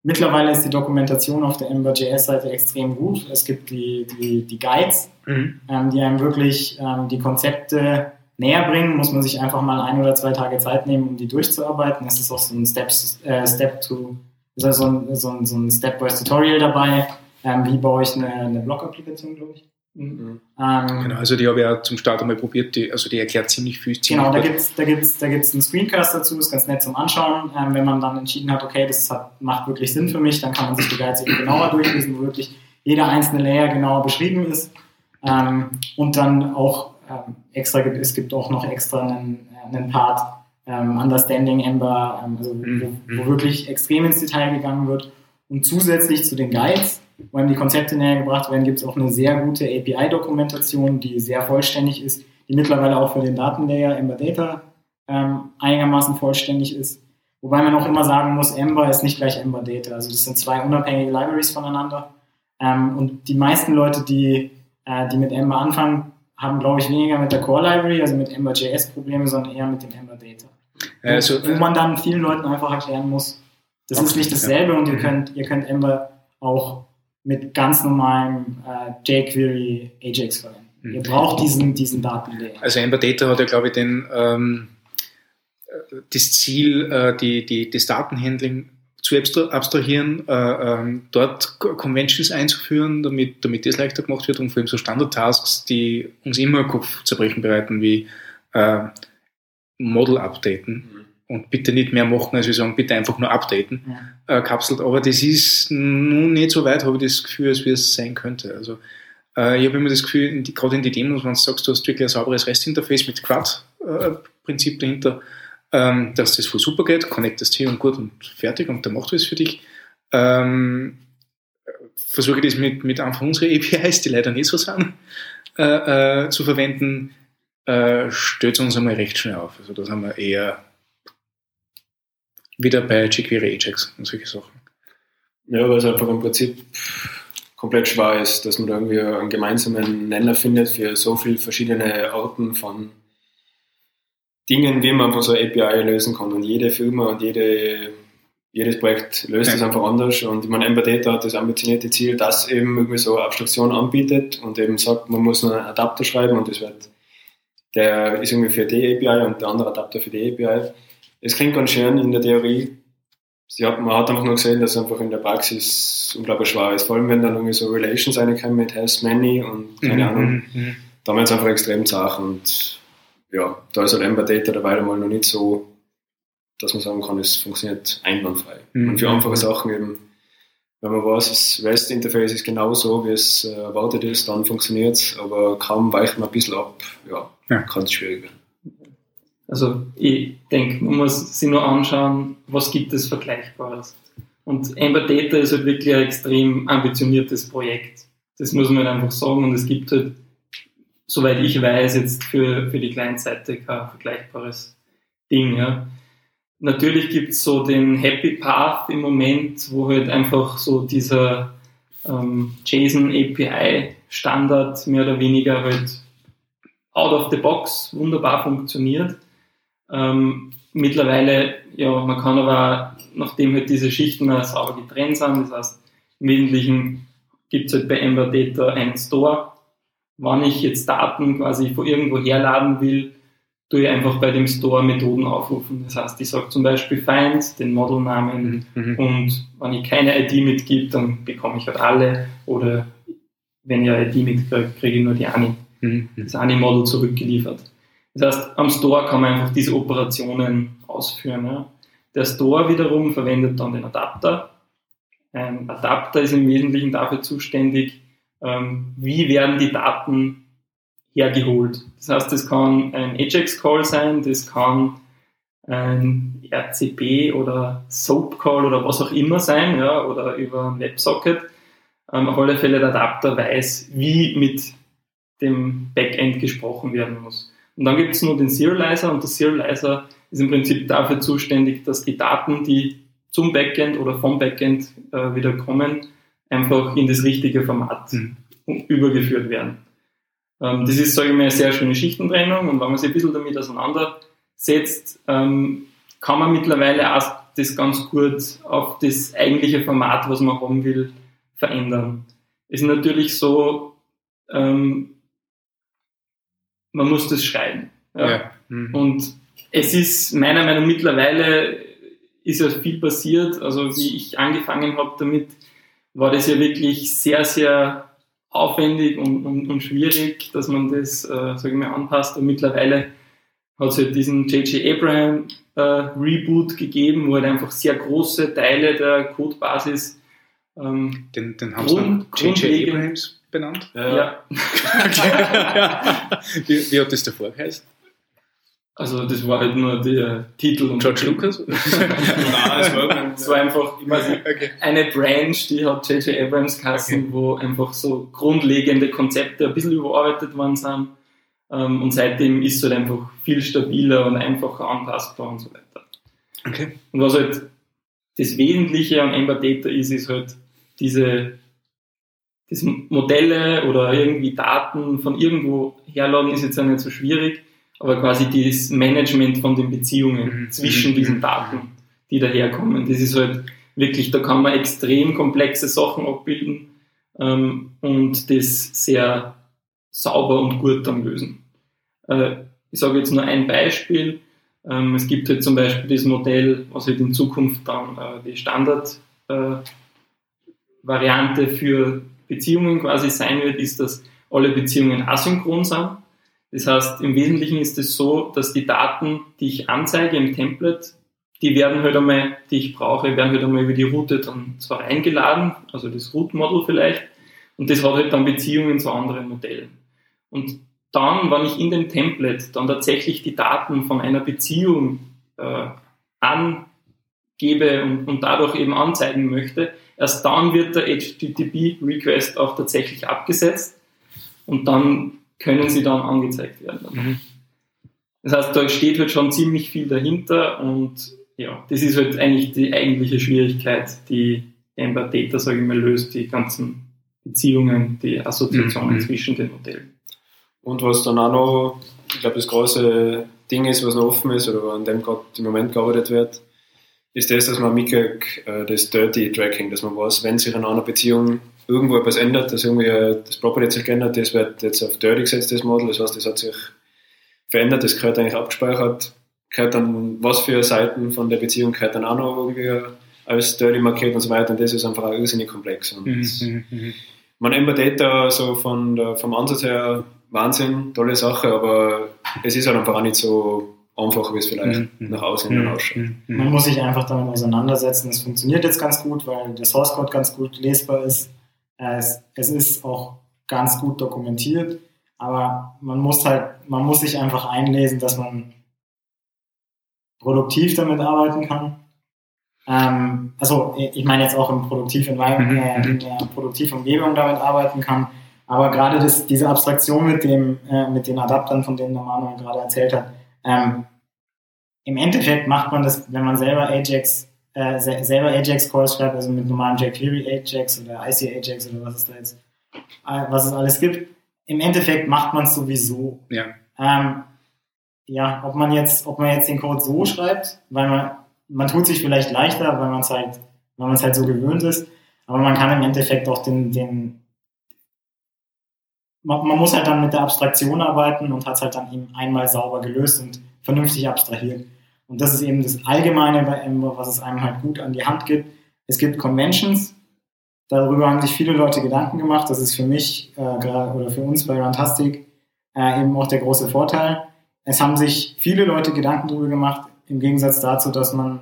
mittlerweile ist die Dokumentation auf der Ember.js-Seite extrem gut. Es gibt die, die, die Guides, mhm. ähm, die einem wirklich ähm, die Konzepte näher bringen. Muss man sich einfach mal ein oder zwei Tage Zeit nehmen, um die durchzuarbeiten. Es ist auch so ein Steps, äh, Step to, ist also so ein, so ein, so ein Step-by-Tutorial dabei. Ähm, wie baue ich eine, eine Blog-Applikation, glaube ich. Mhm. Ähm, genau, also die habe ich ja zum Start einmal probiert, die, also die erklärt ziemlich viel. Ziemlich genau, da gibt es da gibt's, da gibt's einen Screencast dazu, ist ganz nett zum Anschauen. Ähm, wenn man dann entschieden hat, okay, das hat, macht wirklich Sinn für mich, dann kann man sich die Guides eben genauer durchlesen, wo wirklich jeder einzelne Layer genauer beschrieben ist. Ähm, und dann auch ähm, extra gibt es gibt auch noch extra einen, einen Part ähm, Understanding Ember, ähm, also mhm. wo, wo wirklich extrem ins Detail gegangen wird. Und zusätzlich zu den Guides wo einem die Konzepte näher gebracht werden, gibt es auch eine sehr gute API-Dokumentation, die sehr vollständig ist, die mittlerweile auch für den Datenlayer Ember Data ähm, einigermaßen vollständig ist. Wobei man auch immer sagen muss, Ember ist nicht gleich Ember Data. Also das sind zwei unabhängige Libraries voneinander. Ähm, und die meisten Leute, die, äh, die mit Ember anfangen, haben, glaube ich, weniger mit der Core Library, also mit Ember.js Probleme, sondern eher mit dem Ember Data. Also, wo man dann vielen Leuten einfach erklären muss, das okay, ist nicht dasselbe ja. und ihr könnt, ihr könnt Ember auch mit ganz normalem äh, jQuery Ajax verwenden. Mhm. Ihr braucht diesen, diesen Datenlayer. Also Ember Data hat ja, glaube ich, den, ähm, das Ziel, äh, die, die, das Datenhandling zu abstrahieren, äh, ähm, dort Conventions einzuführen, damit, damit das leichter gemacht wird und vor allem so Standard-Tasks, die uns immer Kopfzerbrechen bereiten, wie äh, Model updaten. Mhm und bitte nicht mehr machen, als wir sagen, bitte einfach nur updaten, ja. äh, kapselt. Aber das ist nun nicht so weit, habe ich das Gefühl, als wie es sein könnte. Also äh, ich habe immer das Gefühl, gerade in die Demos, wenn du sagst, du hast wirklich ein sauberes REST-Interface mit Quad-Prinzip äh, dahinter, ähm, dass das voll super geht, connectest hier und gut und fertig und der macht alles für dich. Ähm, versuche das mit, mit Anfang unserer APIs, die leider nicht so sind, äh, äh, zu verwenden, äh, stellt uns einmal recht schnell auf. Also da sind wir eher wieder bei jQuery Ajax und solche Sachen. Ja, weil es einfach im Prinzip komplett schwer ist, dass man da irgendwie einen gemeinsamen Nenner findet für so viele verschiedene Arten von Dingen, wie man so API lösen kann. Und jede Firma und jede, jedes Projekt löst ja. das einfach anders. Und ich meine, Ember Data hat das ambitionierte Ziel, dass eben irgendwie so Abstraktion anbietet und eben sagt, man muss einen Adapter schreiben und das wird, der ist irgendwie für die API und der andere Adapter für die API es klingt ganz schön in der Theorie. Hat, man hat einfach nur gesehen, dass es einfach in der Praxis unglaublich schwer ist. Vor allem, wenn dann irgendwie so Relations reinkommen mit has many und keine mhm, Ahnung. Mhm, mhm. Da wird es einfach extrem zart und ja, da ist halt Ember Data dabei mal noch nicht so, dass man sagen kann, es funktioniert einwandfrei. Mhm. Und für einfache Sachen eben, wenn man weiß, das REST-Interface ist genauso, wie es äh, erwartet ist, dann funktioniert es, aber kaum weicht man ein bisschen ab, ja, ja. kann es schwierig werden. Also ich denke, man muss sich nur anschauen, was gibt es Vergleichbares. Und Ember Data ist halt wirklich ein extrem ambitioniertes Projekt. Das muss man halt einfach sagen. Und es gibt halt, soweit ich weiß, jetzt für, für die Client-Seite kein vergleichbares Ding. Ja. Natürlich gibt es so den Happy Path im Moment, wo halt einfach so dieser ähm, JSON API Standard mehr oder weniger halt out of the box wunderbar funktioniert. Ähm, mittlerweile, ja, man kann aber, nachdem halt diese Schichten sauber getrennt sind, das heißt, im Wesentlichen gibt es halt bei Ember Data einen Store. Wann ich jetzt Daten quasi von irgendwo herladen will, tue ich einfach bei dem Store Methoden aufrufen. Das heißt, ich sage zum Beispiel find, den Modelnamen mhm. und wenn ich keine ID mitgib, dann bekomme ich halt alle oder wenn ich eine ID mitkriege, kriege ich nur die Ani, mhm. das Ani-Model zurückgeliefert. Das heißt, am Store kann man einfach diese Operationen ausführen. Ja. Der Store wiederum verwendet dann den Adapter. Ein Adapter ist im Wesentlichen dafür zuständig, ähm, wie werden die Daten hergeholt. Das heißt, das kann ein Ajax-Call sein, das kann ein RCP oder SOAP-Call oder was auch immer sein, ja, oder über WebSocket. Ähm, auf alle Fälle der Adapter weiß, wie mit dem Backend gesprochen werden muss. Und dann gibt es nur den Serializer und der Serializer ist im Prinzip dafür zuständig, dass die Daten, die zum Backend oder vom Backend äh, wieder kommen, einfach in das richtige Format Mhm. übergeführt werden. Ähm, das ist, sage ich mal, eine sehr schöne Schichtentrennung und wenn man sich ein bisschen damit auseinandersetzt, ähm, kann man mittlerweile auch das ganz gut auf das eigentliche Format, was man haben will, verändern. Es ist natürlich so, ähm, man muss das schreiben. Ja. Mhm. Und es ist meiner Meinung nach mittlerweile ist ja viel passiert. Also wie ich angefangen habe damit, war das ja wirklich sehr, sehr aufwendig und, und, und schwierig, dass man das, äh, sage ich mal, anpasst. Und mittlerweile hat es halt diesen J.J. Abraham äh, Reboot gegeben, wo halt einfach sehr große Teile der Codebasis ähm, Den, den haben sie dann Grund- J.J. Abrams benannt. ja. wie, wie hat das davor geheißen? Also das war halt nur der Titel. und George Lucas? Nein, das war Es war einfach, nicht, okay. eine Branch, die hat J.J. Abrams geheißen, wo einfach so grundlegende Konzepte ein bisschen überarbeitet worden sind. Ähm, Und seitdem ist es halt einfach viel stabiler und einfacher anpassbar und so weiter. Okay. Und was halt das Wesentliche an Ember Data ist, ist halt diese das Modelle oder irgendwie Daten von irgendwo herladen, ist jetzt auch nicht so schwierig, aber quasi das Management von den Beziehungen Mhm. zwischen Mhm. diesen Daten, die daherkommen. Das ist halt wirklich, da kann man extrem komplexe Sachen abbilden ähm, und das sehr sauber und gut dann lösen. Äh, ich sage jetzt nur ein Beispiel. Ähm, es gibt halt zum Beispiel das Modell, was halt in Zukunft dann äh, die Standard äh, für Beziehungen quasi sein wird, ist, dass alle Beziehungen asynchron sind. Das heißt, im Wesentlichen ist es so, dass die Daten, die ich anzeige im Template, die werden halt einmal, die ich brauche, werden halt einmal über die Route dann zwar eingeladen, also das Route-Model vielleicht, und das hat halt dann Beziehungen zu anderen Modellen. Und dann, wenn ich in dem Template dann tatsächlich die Daten von einer Beziehung äh, angebe und, und dadurch eben anzeigen möchte, erst dann wird der HTTP-Request auch tatsächlich abgesetzt und dann können sie dann angezeigt werden. Mhm. Das heißt, da steht halt schon ziemlich viel dahinter und ja, das ist halt eigentlich die eigentliche Schwierigkeit, die Ember Data, sage ich mal, löst, die ganzen Beziehungen, die Assoziationen Mhm. zwischen den Modellen. Und was dann auch noch, ich glaube, das große Ding ist, was noch offen ist oder an dem gerade im Moment gearbeitet wird, ist das, dass man mitkriegt, äh, das Dirty Tracking, dass man weiß, wenn sich in einer Beziehung irgendwo etwas ändert, dass irgendwie äh, das Property sich geändert, das wird jetzt auf Dirty gesetzt, das Model, das heißt, das hat sich verändert, das gehört eigentlich abgespeichert, gehört dann, was für Seiten von der Beziehung gehört dann auch noch irgendwie als Dirty markiert und so weiter und das ist einfach auch irrsinnig komplex. Und Mhm. Mhm. man Ember Data so von der, vom Ansatz her Wahnsinn, tolle Sache, aber es ist halt einfach auch nicht so einfach, wie es vielleicht Mhm. nach außen hin ausschaut. Man muss sich einfach damit auseinandersetzen. Es funktioniert jetzt ganz gut, weil der Source Code ganz gut lesbar ist. Äh, Es, es ist auch ganz gut dokumentiert, aber man muss halt, man muss sich einfach einlesen, dass man produktiv damit arbeiten kann. Ähm, also ich meine jetzt auch im Produktiv-Environment, äh, in der Produktivumgebung damit arbeiten kann. Aber gerade das, diese Abstraktion mit dem, äh, mit den Adaptern, von denen der Manuel gerade erzählt hat, ähm, im Endeffekt macht man das, wenn man selber Ajax, äh, se selber Ajax-Calls schreibt, also mit normalem jQuery Ajax oder IC Ajax oder was es da jetzt, äh, was es alles gibt. Im Endeffekt macht man es sowieso. Ja. Ähm, ja, ob man jetzt, ob man jetzt den Code so schreibt, weil man, man tut sich vielleicht leichter, weil man es halt, weil man es halt so gewöhnt ist, aber man kann im Endeffekt auch den, den, man, man muss halt dann mit der Abstraktion arbeiten und hat es halt dann eben einmal sauber gelöst und vernünftig abstrahiert. Und das ist eben das Allgemeine bei Ember, was es einem halt gut an die Hand gibt. Es gibt Conventions, darüber haben sich viele Leute Gedanken gemacht. Das ist für mich äh, oder für uns bei Runtastic äh, eben auch der große Vorteil. Es haben sich viele Leute Gedanken darüber gemacht, im Gegensatz dazu, dass man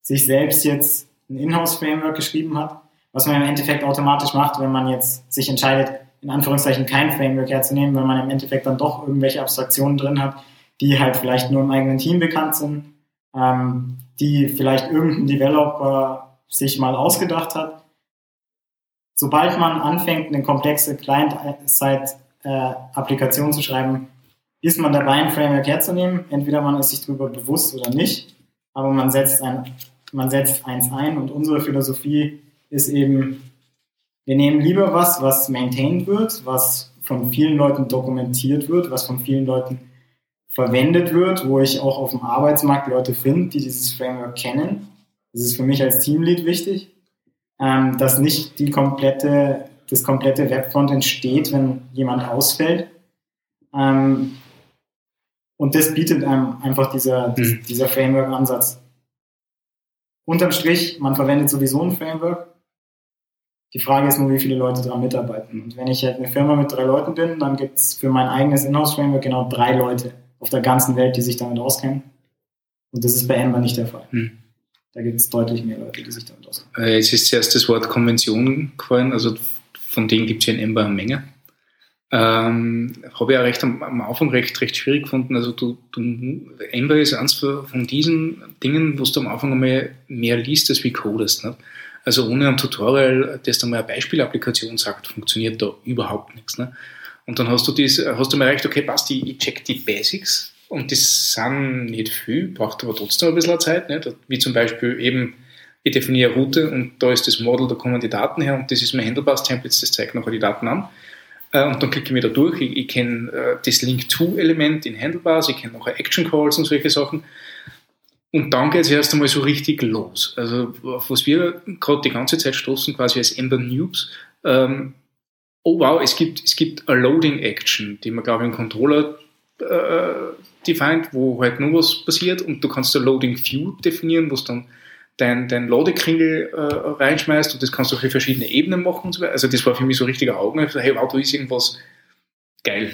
sich selbst jetzt ein Inhouse-Framework geschrieben hat, was man im Endeffekt automatisch macht, wenn man jetzt sich entscheidet, in Anführungszeichen kein Framework herzunehmen, weil man im Endeffekt dann doch irgendwelche Abstraktionen drin hat, die halt vielleicht nur im eigenen Team bekannt sind, ähm, die vielleicht irgendein Developer sich mal ausgedacht hat. Sobald man anfängt, eine komplexe Client-Side-Applikation zu schreiben, ist man dabei, ein Framework herzunehmen. Entweder man ist sich darüber bewusst oder nicht, aber man setzt, ein, man setzt eins ein und unsere Philosophie ist eben, Wir nehmen lieber was, was maintained wird, was von vielen Leuten dokumentiert wird, was von vielen Leuten verwendet wird, wo ich auch auf dem Arbeitsmarkt Leute finde, die dieses Framework kennen. Das ist für mich als Teamlead wichtig, ähm, dass nicht die komplette, das komplette Webfront entsteht, wenn jemand ausfällt. Ähm, und das bietet einem einfach dieser, mhm. dieser Framework-Ansatz. Unterm Strich, man verwendet sowieso ein Framework. Die Frage ist nur, wie viele Leute daran mitarbeiten. Und wenn ich halt eine Firma mit drei Leuten bin, dann gibt es für mein eigenes Inhouse-Framework genau drei Leute auf der ganzen Welt, die sich damit auskennen. Und das ist bei Ember nicht der Fall. Hm. Da gibt es deutlich mehr Leute, die sich damit auskennen. Äh, jetzt ist zuerst das Wort Konvention gefallen, also von denen gibt es ja in Ember eine Menge. Ähm, habe ich auch recht am, am, Anfang recht, recht schwierig gefunden. Also du, du Ember ist eins von diesen Dingen, wo du am Anfang einmal mehr liest, als wie codest. Nicht? Also ohne ein Tutorial, das dann mal eine Beispielapplikation sagt, funktioniert da überhaupt nichts. Ne? Und dann hast du das, hast du mal recht, okay, passt, ich, ich check die Basics und das sind nicht viel, braucht aber trotzdem ein bisschen Zeit, nicht? wie zum Beispiel eben, ich definiere Route und da ist das Model, da kommen die Daten her und das ist mein Handlebars-Template, das zeigt nachher die Daten an. Äh, und dann klicke ich mir da durch, ich, ich kenne äh, das Link-to-Element in Handlebars, ich kenne nachher Action-Calls und solche Sachen. Und dann geht es erst einmal so richtig los. Also, auf was wir gerade die ganze Zeit stoßen, quasi als Ember Noobs, ähm, oh wow, es gibt, es gibt eine Loading Action, die man, glaube ich, im Controller äh, defined, wo halt nur was passiert und du kannst eine Loading View definieren, wo es dann dein, dein Ladekringel äh, reinschmeißt und das kannst du auf verschiedene Ebenen machen und so weiter. Also das war für mich so richtiger Augen. Hey, wow, da ist irgendwas geil.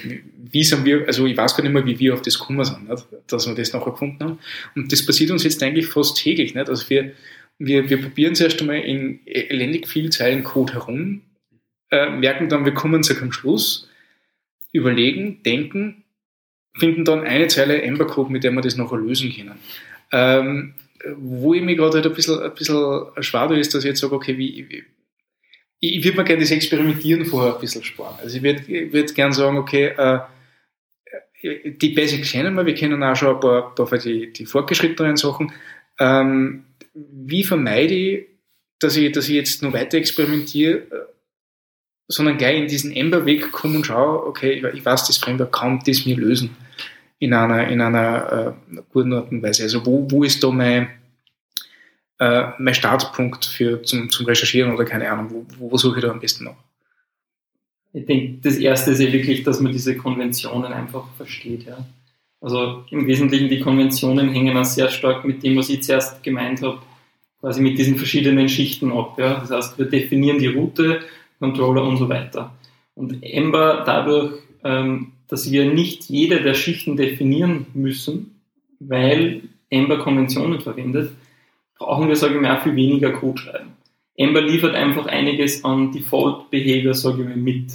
Wie sind wir, also ich weiß gar nicht mehr, wie wir auf das gekommen sind, nicht? dass wir das nachher gefunden haben. Und das passiert uns jetzt eigentlich fast täglich. Nicht? Also wir, wir, wir probieren zuerst einmal in elendig viel Zeilen Code herum, äh, merken dann, wir kommen zu keinem Schluss, überlegen, denken, finden dann eine Zeile Ember-Code, mit der wir das noch lösen können. Ähm, wo ich mir gerade halt ein bisschen, ein bisschen schwer ist, dass ich jetzt sage, okay, wie, wie ich, würde mir gerne das Experimentieren vorher ein bisschen sparen. Also ich würde ich würd gerne sagen, okay, äh, die Basics kennen wir, wir kennen auch schon ein paar, paar die, die fortgeschrittenen Sachen. Ähm, wie vermeide ich, dass ich, dass ich jetzt noch weiter experimentiere, sondern gleich in diesen Ember-Weg komme und schaue, okay, ich weiß, das Framework kann das mir lösen in einer, in einer äh, guten Art und Weise. Also wo, wo ist da mein, äh, mein Startpunkt für, zum, zum Recherchieren oder keine Ahnung, wo, wo suche ich da am besten noch? Ich denke, das Erste ist ja wirklich, dass man diese Konventionen einfach versteht. Ja. Also im Wesentlichen die Konventionen hängen auch sehr stark mit dem, was ich zuerst gemeint habe, quasi mit diesen verschiedenen Schichten ab. Ja. Das heißt, wir definieren die Route, Controller und so weiter. Und Ember dadurch, ähm, dass wir nicht jede der Schichten definieren müssen, weil Ember Konventionen verwendet, brauchen wir, sage ich mal, auch viel weniger Code schreiben. Ember liefert einfach einiges an Default Behavior, sage ich mal, mit.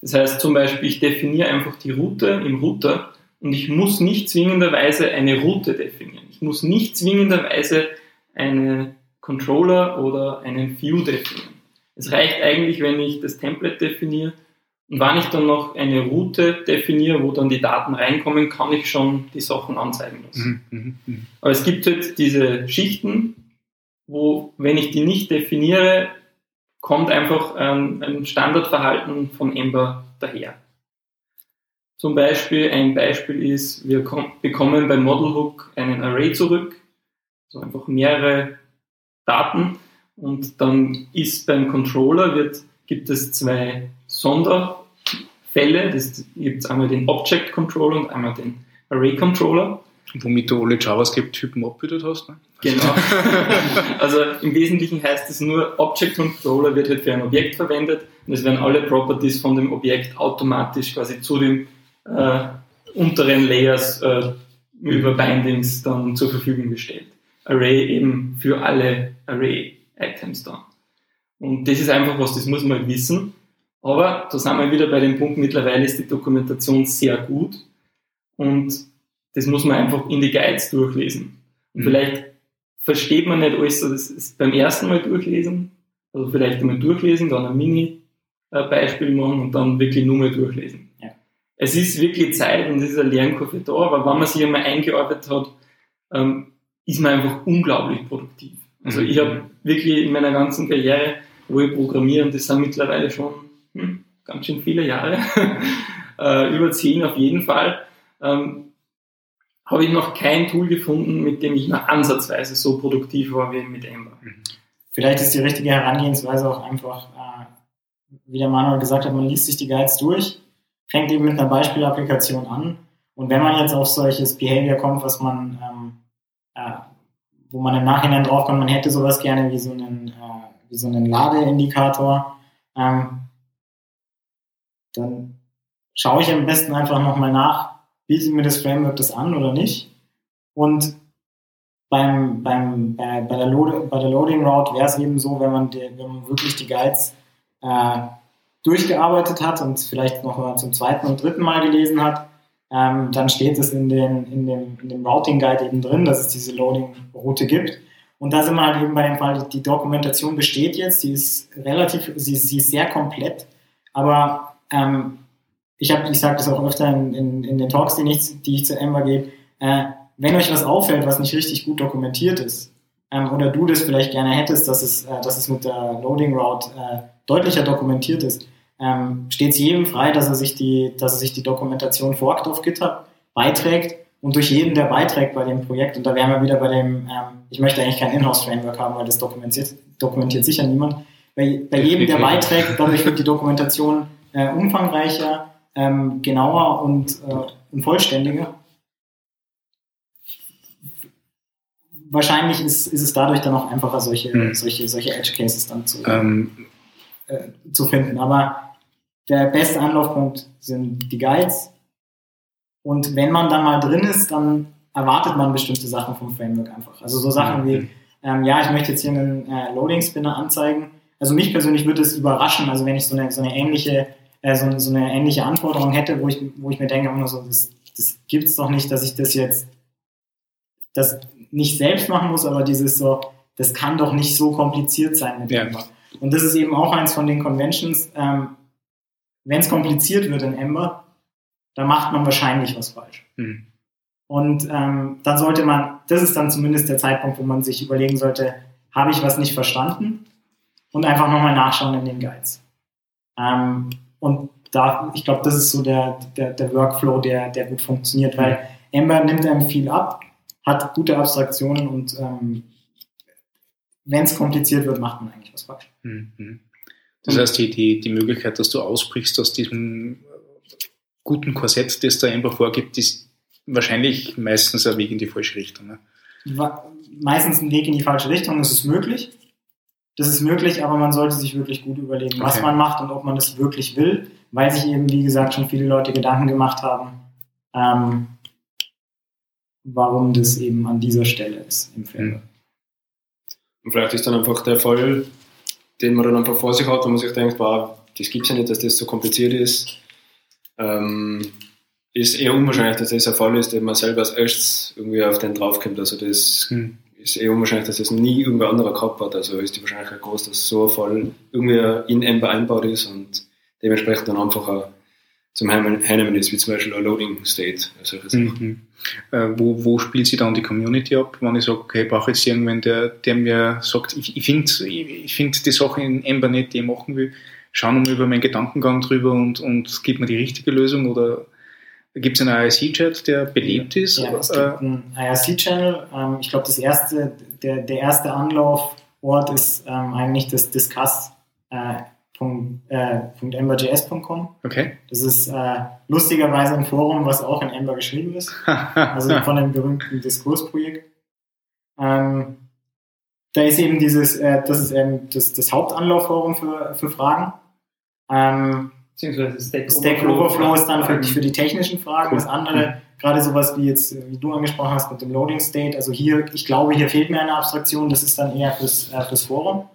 Das heißt zum Beispiel, ich definiere einfach die Route im Router und ich muss nicht zwingenderweise eine Route definieren. Ich muss nicht zwingenderweise eine Controller oder einen View definieren. Es reicht eigentlich, wenn ich das Template definiere und wenn ich dann noch eine Route definiere, wo dann die Daten reinkommen, kann ich schon die Sachen anzeigen lassen. Mhm, mh, mh. Aber es gibt halt diese Schichten, wo, wenn ich die nicht definiere, kommt einfach ein, ein Standardverhalten von Ember daher. Zum Beispiel, ein Beispiel ist, wir bekommen beim Model Hook einen Array zurück, also einfach mehrere Daten und dann ist beim Controller wird, gibt es zwei Sonderfälle. Das gibt einmal den Object Controller und einmal den Array Controller. Womit du alle JavaScript-Typen abgebildet hast. Ne? Genau. also im Wesentlichen heißt es nur, Object Controller wird halt für ein Objekt verwendet und es werden alle Properties von dem Objekt automatisch quasi zu den äh, unteren Layers äh, über Bindings dann zur Verfügung gestellt. Array eben für alle Array Items da. Und das ist einfach was, das muss man halt wissen. Aber da sind wir wieder bei dem Punkt, mittlerweile ist die Dokumentation sehr gut und das muss man einfach in die Guides durchlesen. Und mhm. vielleicht versteht man nicht alles so, das ist beim ersten Mal durchlesen, also vielleicht einmal durchlesen, dann ein Mini-Beispiel machen und dann wirklich nur mal durchlesen. Ja. Es ist wirklich Zeit und es ist eine Lernkurve da, aber wenn man sich einmal eingearbeitet hat, ähm, ist man einfach unglaublich produktiv. Also ich habe wirklich in meiner ganzen Karriere wo ich programmiere, und das sind mittlerweile schon hm, ganz schön viele Jahre, äh, über zehn auf jeden Fall, ähm, habe ich noch kein Tool gefunden, mit dem ich noch ansatzweise so produktiv war wie mit Ember. Vielleicht ist die richtige Herangehensweise auch einfach, äh, wie der Manuel gesagt hat, man liest sich die Guides durch, fängt eben mit einer Beispielapplikation an. Und wenn man jetzt auf solches Behavior kommt, was man, ähm, äh, wo man im Nachhinein draufkommt, man hätte sowas gerne wie so einen, äh, wie so einen Ladeindikator, ähm, dann schaue ich am besten einfach nochmal nach, bietet mir das Framework das an oder nicht. Und beim, beim, bei, bei, der, Load, bei der Loading Route wäre es eben so, wenn man, die, wenn man wirklich die Guides äh, durchgearbeitet hat und vielleicht noch mal zum zweiten und dritten Mal gelesen hat, ähm, dann steht es in, den, in, dem, in dem Routing Guide eben drin, dass es diese Loading-Route gibt. Und da sind wir halt eben bei dem Fall, die Dokumentation besteht jetzt, die ist relativ, sie, sie ist sehr komplett, aber ähm, ich habe, ich sage das auch öfter in, in, in den Talks, die ich, die ich zu Ember gebe, äh, wenn euch was auffällt, was nicht richtig gut dokumentiert ist, ähm, oder du das vielleicht gerne hättest, dass es, äh, dass es mit der Loading Route äh, deutlicher dokumentiert ist, ähm, steht es jedem frei, dass er sich die, dass er sich die Dokumentation forkt auf GitHub, beiträgt und durch jeden, der beiträgt bei dem Projekt, und da wären wir wieder bei dem, ähm, ich möchte eigentlich kein Inhouse-Framework haben, weil das dokumentiert, dokumentiert sicher niemand. Bei, bei jedem, der beiträgt, dadurch wird die Dokumentation äh, umfangreicher, ähm, genauer und, äh, und vollständiger. Wahrscheinlich ist, ist es dadurch dann auch einfacher, solche, mhm. solche, solche Edge Cases dann zu, ähm. äh, zu finden. Aber der beste Anlaufpunkt sind die Guides. Und wenn man dann mal drin ist, dann erwartet man bestimmte Sachen vom Framework einfach. Also so Sachen wie, ähm, ja, ich möchte jetzt hier einen äh, Loading Spinner anzeigen. Also mich persönlich würde es überraschen, also wenn ich so eine, so eine ähnliche, äh, so, so, eine ähnliche Anforderung hätte, wo ich, wo ich mir denke, immer so, das, das gibt's doch nicht, dass ich das jetzt, das nicht selbst machen muss, aber dieses so, das kann doch nicht so kompliziert sein mit ja. Und das ist eben auch eins von den Conventions, ähm, wenn es kompliziert wird in Ember, dann macht man wahrscheinlich was falsch. Mhm. Und ähm, dann sollte man, das ist dann zumindest der Zeitpunkt, wo man sich überlegen sollte, habe ich was nicht verstanden? Und einfach nochmal nachschauen in den Guides. Ähm, und da, ich glaube, das ist so der, der, der Workflow, der, der gut funktioniert, weil Ember nimmt einem viel ab, hat gute Abstraktionen und ähm, wenn es kompliziert wird, macht man eigentlich was falsch. Mhm. Das heißt, die, die, die Möglichkeit, dass du ausbrichst aus diesem guten Korsett, das der Ember vorgibt, ist wahrscheinlich meistens ein Weg in die falsche Richtung. Ne? Meistens ein Weg in die falsche Richtung, das ist möglich. Das ist möglich, aber man sollte sich wirklich gut überlegen, was man macht und ob man das wirklich will, weil sich eben, wie gesagt, schon viele Leute Gedanken gemacht haben, ähm, warum das eben an dieser Stelle ist im Film. Und vielleicht ist dann einfach der Fall, den man dann einfach vor sich hat, wo man sich denkt, wow, das gibt es ja nicht, dass das so kompliziert ist, ähm, ist eher unwahrscheinlich, dass das ein Fall ist, den man selber als erstes irgendwie auf den draufkommt. Also das hm. ist eher unwahrscheinlich, dass das nie irgendwer anderer gehabt hat. Also ist die Wahrscheinlichkeit groß, dass so ein Fall irgendwie in Ember einbaut ist und dementsprechend dann einfach ein zum Heinemann ist, wie zum Beispiel ein Loading State. Mhm. Äh, wo, wo spielt sich dann die Community ab, wenn ich sage, okay, ich brauche jetzt irgendwen, der, der mir sagt, ich, ich finde ich find die Sache in Ember nicht, die ich machen will, schau nochmal über meinen Gedankengang drüber und, und gibt mir die richtige Lösung oder gibt es einen IRC-Chat, der belebt ist? Ja, es gibt einen IRC-Channel. Ähm, ich glaube, das erste, der, der erste Anlaufort ist ähm, eigentlich das Discuss äh, ember.js.com. Äh, okay. Das ist äh, lustigerweise ein Forum, was auch in Ember geschrieben ist. also von dem berühmten Diskursprojekt. Ähm, da ist eben dieses, äh, das ist eben das, das Hauptanlaufforum für, für Fragen. Ähm, Beziehungsweise Stack, Stack Overflow ist dann für, für die technischen Fragen. Das andere, gerade sowas wie jetzt, wie du angesprochen hast mit dem Loading State, also hier, ich glaube, hier fehlt mir eine Abstraktion, das ist dann eher fürs, äh, fürs Forum.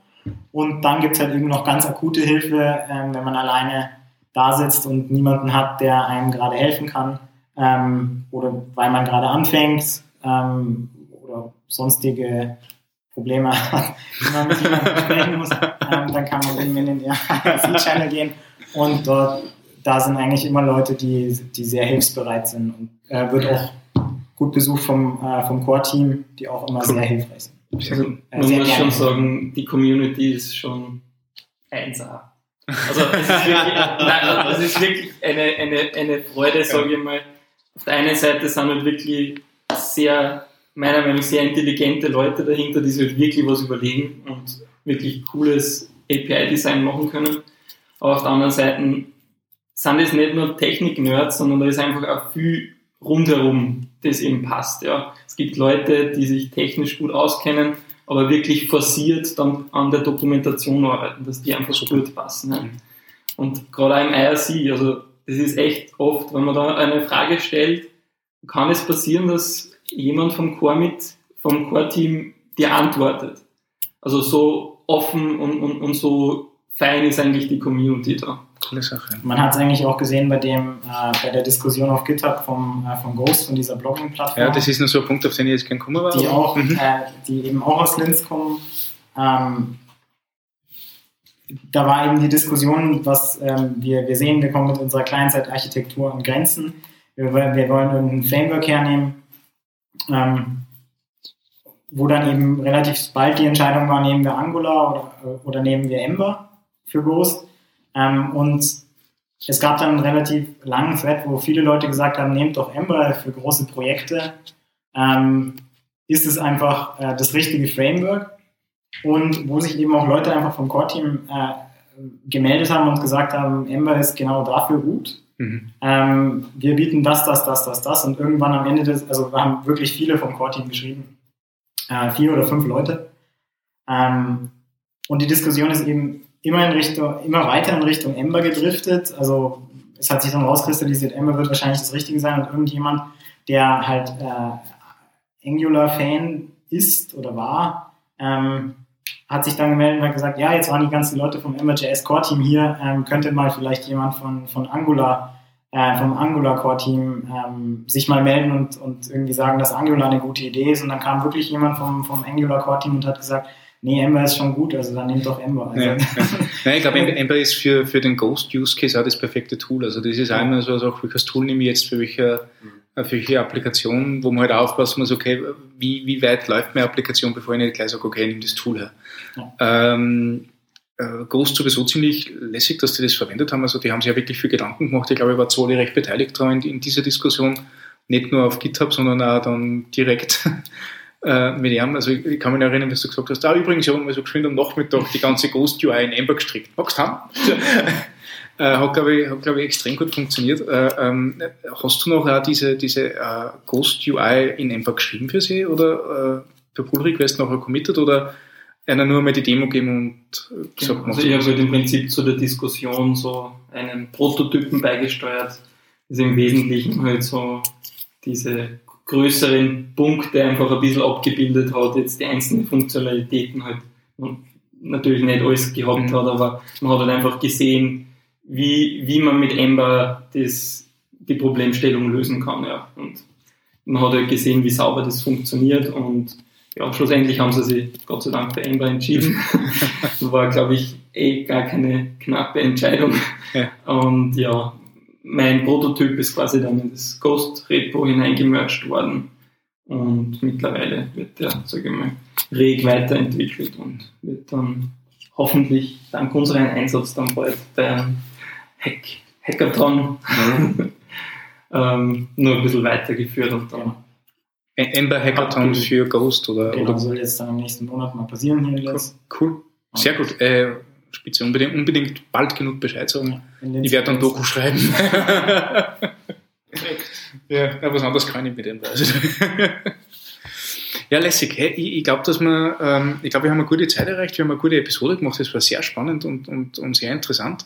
Und dann gibt es halt eben noch ganz akute Hilfe, ähm, wenn man alleine da sitzt und niemanden hat, der einem gerade helfen kann ähm, oder weil man gerade anfängt ähm, oder sonstige Probleme hat, die man mit jemandem sprechen muss, ähm, dann kann man eben in den RC-Channel gehen und dort, da sind eigentlich immer Leute, die, die sehr hilfsbereit sind und äh, wird auch gut besucht vom, äh, vom Core-Team, die auch immer cool. sehr hilfreich sind. Also, man muss schon sagen, die Community ist schon 1A. Also es ist wirklich, nein, also es ist wirklich eine, eine, eine Freude, sage ich mal. Auf der einen Seite sind halt wirklich sehr, meiner Meinung nach, sehr intelligente Leute dahinter, die sich halt wirklich was überlegen und wirklich cooles API-Design machen können. Aber auf der anderen Seite sind es nicht nur Technik-Nerds, sondern da ist einfach auch viel rundherum, das eben passt. Ja. Es gibt Leute, die sich technisch gut auskennen, aber wirklich forciert dann an der Dokumentation arbeiten, dass die einfach so gut passen. Ja. Und gerade auch im IRC, also das ist echt oft, wenn man da eine Frage stellt, kann es passieren, dass jemand vom Core mit, vom Core-Team dir antwortet. Also so offen und, und, und so fein ist eigentlich die Community da. Coole Sache. Man hat es eigentlich auch gesehen bei dem, äh, bei der Diskussion auf GitHub vom, äh, vom Ghost, von dieser Blogging-Plattform. Ja, das ist nur so ein Punkt, auf den ich jetzt gerne kommen war. die auch, Mhm. äh, die eben auch aus Linz kommen. Ähm, da war eben die Diskussion, was ähm, wir, wir sehen, wir kommen mit unserer Client-Side-Architektur an Grenzen. Wir, wollen- wir wollen irgendein Framework hernehmen, ähm, wo dann eben relativ bald die Entscheidung war, nehmen wir Angular oder, oder nehmen wir Ember für Ghost. Ähm, und es gab dann einen relativ langen Thread, wo viele Leute gesagt haben, nehmt doch Ember für große Projekte. Ähm, ist es einfach äh, das richtige Framework? Und wo sich eben auch Leute einfach vom Core-Team äh, gemeldet haben und gesagt haben, Ember ist genau dafür gut. Mhm. Ähm, wir bieten das, das, das, das, das. Und irgendwann am Ende des, also wir haben wirklich viele vom Core-Team geschrieben. Äh, vier oder fünf Leute. Ähm, und die Diskussion ist eben immer in Richtung, immer weiter in Richtung Ember gedriftet. Also es hat sich dann rauskristallisiert, Ember wird wahrscheinlich das Richtige sein und irgendjemand, der halt äh, Angular-Fan ist oder war, ähm, hat sich dann gemeldet und hat gesagt, ja, jetzt waren die ganzen Leute vom Ember.js Core-Team hier, ähm, könnte mal vielleicht jemand von, von Angular, äh, vom Angular Core-Team ähm, sich mal melden und, und irgendwie sagen, dass Angular eine gute Idee ist. Und dann kam wirklich jemand vom, vom Angular Core-Team und hat gesagt, nee, Ember ist schon gut, also dann nehmt doch Ember. Also, Ja, ja. Nein, ich glaube, Ember ist für, für den Ghost-Use-Case auch das perfekte Tool. Also das ist auch immer so, also auch welches Tool nehme ich jetzt für welche, für welche Applikation, wo man halt aufpassen muss, okay, wie, wie weit läuft meine Applikation, bevor ich nicht gleich sage, okay, ich nehme das Tool her. Ähm, äh, Ghost sowieso ziemlich lässig, dass die das verwendet haben. Also die haben sich ja wirklich viel Gedanken gemacht. Ich glaube, ich war zwar recht beteiligt daran in, in dieser Diskussion, nicht nur auf GitHub, sondern auch dann direkt äh, mit ihm. Also ich, ich kann mich erinnern, dass du gesagt hast, ah, übrigens, ich habe mal so geschwind am Nachmittag die ganze Ghost UI in Ember gestrickt. Magst du haben? äh, hat, glaube ich, hat, glaube ich, extrem gut funktioniert. Äh, ähm, hast du noch auch diese, diese äh, Ghost UI in Ember geschrieben für sie oder äh, per Pull Request nachher committed oder einer nur mal die Demo geben und gesagt, Genau. Also ich habe halt im Prinzip zu der Diskussion so einen Prototypen beigesteuert, das im Wesentlichen halt so diese größeren Punkte einfach ein bisschen abgebildet hat, jetzt die einzelnen Funktionalitäten halt und natürlich nicht alles gehabt Mhm. hat, aber man hat halt einfach gesehen, wie, wie man mit Ember das, die Problemstellung lösen kann. Ja. Und man hat halt gesehen, wie sauber das funktioniert und ja, schlussendlich haben sie sich Gott sei Dank für Ember entschieden. das war, glaube ich, eh gar keine knappe Entscheidung. Ja. Und ja, mein Prototyp ist quasi dann in das Ghost Repo hineingemerged worden. Und mittlerweile wird der, sage ich mal, reg weiterentwickelt und wird dann hoffentlich dank unserem Einsatz dann bald bei einem Hack Hackathon ähm, nur ein bisschen weitergeführt und dann Ember Hackathon Abgeben. für Ghost oder, Genau, oder soll jetzt dann im nächsten Monat mal passieren hier in Linz. cool. Sehr gut. Äh, Spitze, unbedingt, unbedingt bald genug Bescheid sagen. Ich werde dann. Doku schreiben. ja, was anderes kann ich mit dem also. Ja, lässig. Hey, ich ich glaube, dass wir, ähm, ich glaube, wir haben eine gute Zeit erreicht, wir haben eine gute Episode gemacht, das war sehr spannend und, und, und sehr interessant.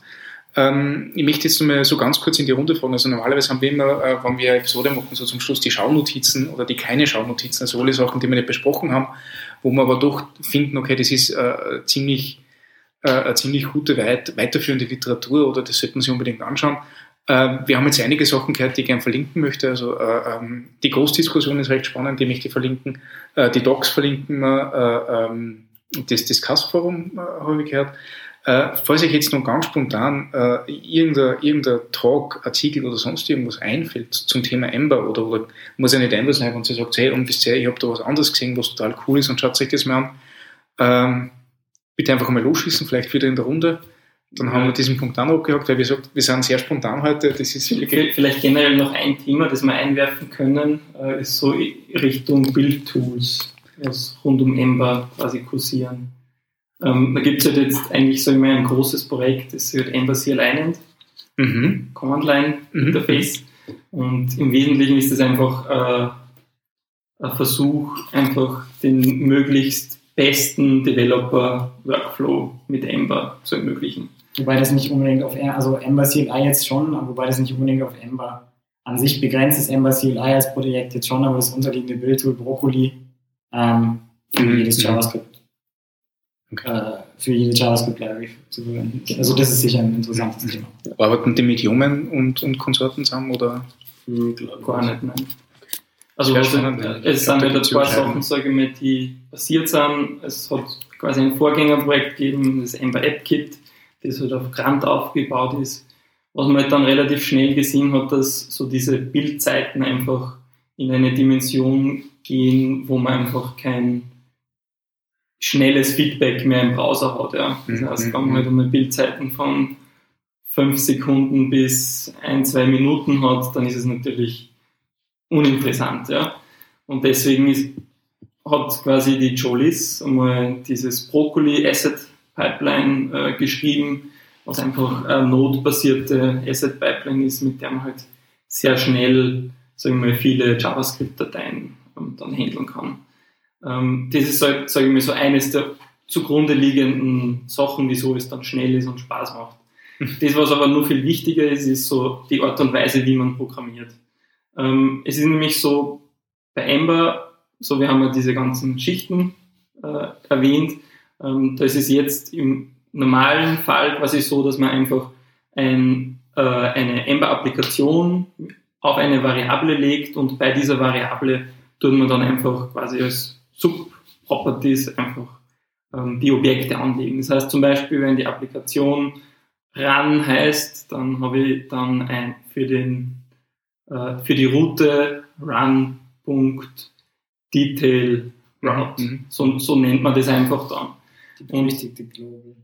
Ähm, ich möchte jetzt mal so ganz kurz in die Runde fragen. Also normalerweise haben wir immer, äh, wenn wir eine Episode machen, so zum Schluss die Schaunotizen oder die keine Schaunotizen, also alle Sachen, die wir nicht besprochen haben, wo wir aber doch finden, okay, das ist äh, ziemlich, äh, eine ziemlich gute, weit, weiterführende Literatur oder das sollte man sich unbedingt anschauen. Ähm, wir haben jetzt einige Sachen gehört, die ich gerne verlinken möchte. Also äh, ähm, die Ghost-Diskussion ist recht spannend, die möchte ich verlinken. Äh, die Docs verlinken wir. Äh, ähm, das Discuss-Forum äh, habe ich gehört. Äh, falls euch jetzt noch ganz spontan äh, irgendein, irgendein Talk, Artikel oder sonst irgendwas einfällt zum Thema Ember oder, oder muss ja nicht Ember sein, wenn sie sagt, hey, und ihr, ich habe da was anderes gesehen, was total cool ist und schaut euch das mal an. Ähm, bitte einfach mal losschießen, vielleicht wieder in der Runde. Dann haben wir diesen Punkt auch noch abgehakt, weil wir gesagt, wir sind sehr spontan heute. Das ist Vielleicht generell noch ein Thema, das wir einwerfen können, äh, ist so Richtung Bildtools, was rund um Ember quasi kursieren. Ähm, da gibt es halt jetzt eigentlich so immer ein großes Projekt, das wird Ember CLI nennt, mhm. Command Line Mhm. Interface. Und im Wesentlichen ist es einfach äh, ein Versuch, einfach den möglichst besten Developer-Workflow mit Ember zu ermöglichen. Wobei das nicht unbedingt auf, also Ember CLI jetzt schon, aber wobei das nicht unbedingt auf Ember an sich begrenzt ist. Ember CLI als Projekt jetzt schon, aber das unterliegende Bildtool Broccoli ähm, für Mhm. jedes Mhm. JavaScript, Okay. äh, für jede JavaScript-Library zu verwenden. Also das ist sicher ein interessantes Thema. Arbeiten die mit Human und, und Konsorten zusammen oder? Gar nicht, nein. Also spannend, ja. es sind glaub, da halt. Sachen, sage ich mal, die passiert sind. Es hat quasi ein Vorgängerprojekt gegeben, das Ember App Kit, das halt auf Grant aufgebaut ist. Was man halt dann relativ schnell gesehen hat, dass so diese Bildzeiten einfach in eine Dimension gehen, wo man einfach kein schnelles Feedback mehr im Browser hat. Ja. Das Mhm, heißt, mhm, wenn man halt einmal Bildzeiten von fünf Sekunden bis ein, zwei Minuten hat, dann ist es natürlich uninteressant. Ja. Und deswegen ist, hat quasi die Jolis einmal dieses Broccoli Asset Pipeline äh, geschrieben, was einfach eine notbasierte Asset Pipeline ist, mit der man halt sehr schnell, sagen wir mal, viele JavaScript-Dateien ähm, dann handeln kann. Ähm, das ist, halt, sage ich mal, so eines der zugrunde liegenden Sachen, wieso es dann schnell ist und Spaß macht. Das, was aber nur viel wichtiger ist, ist so die Art und Weise, wie man programmiert. Ähm, es ist nämlich so, bei Ember, so wir haben ja diese ganzen Schichten äh, erwähnt, ähm, da ist es jetzt im normalen Fall quasi so, dass man einfach ein, äh, eine Ember-Applikation auf eine Variable legt und bei dieser Variable tut man dann einfach quasi als Subproperties einfach ähm, die Objekte anlegen. Das heißt zum Beispiel, wenn die Applikation run heißt, dann habe ich dann ein, für, den, äh, für die Route route. Mhm. So, so nennt man das einfach dann. Die berüchtigte Global.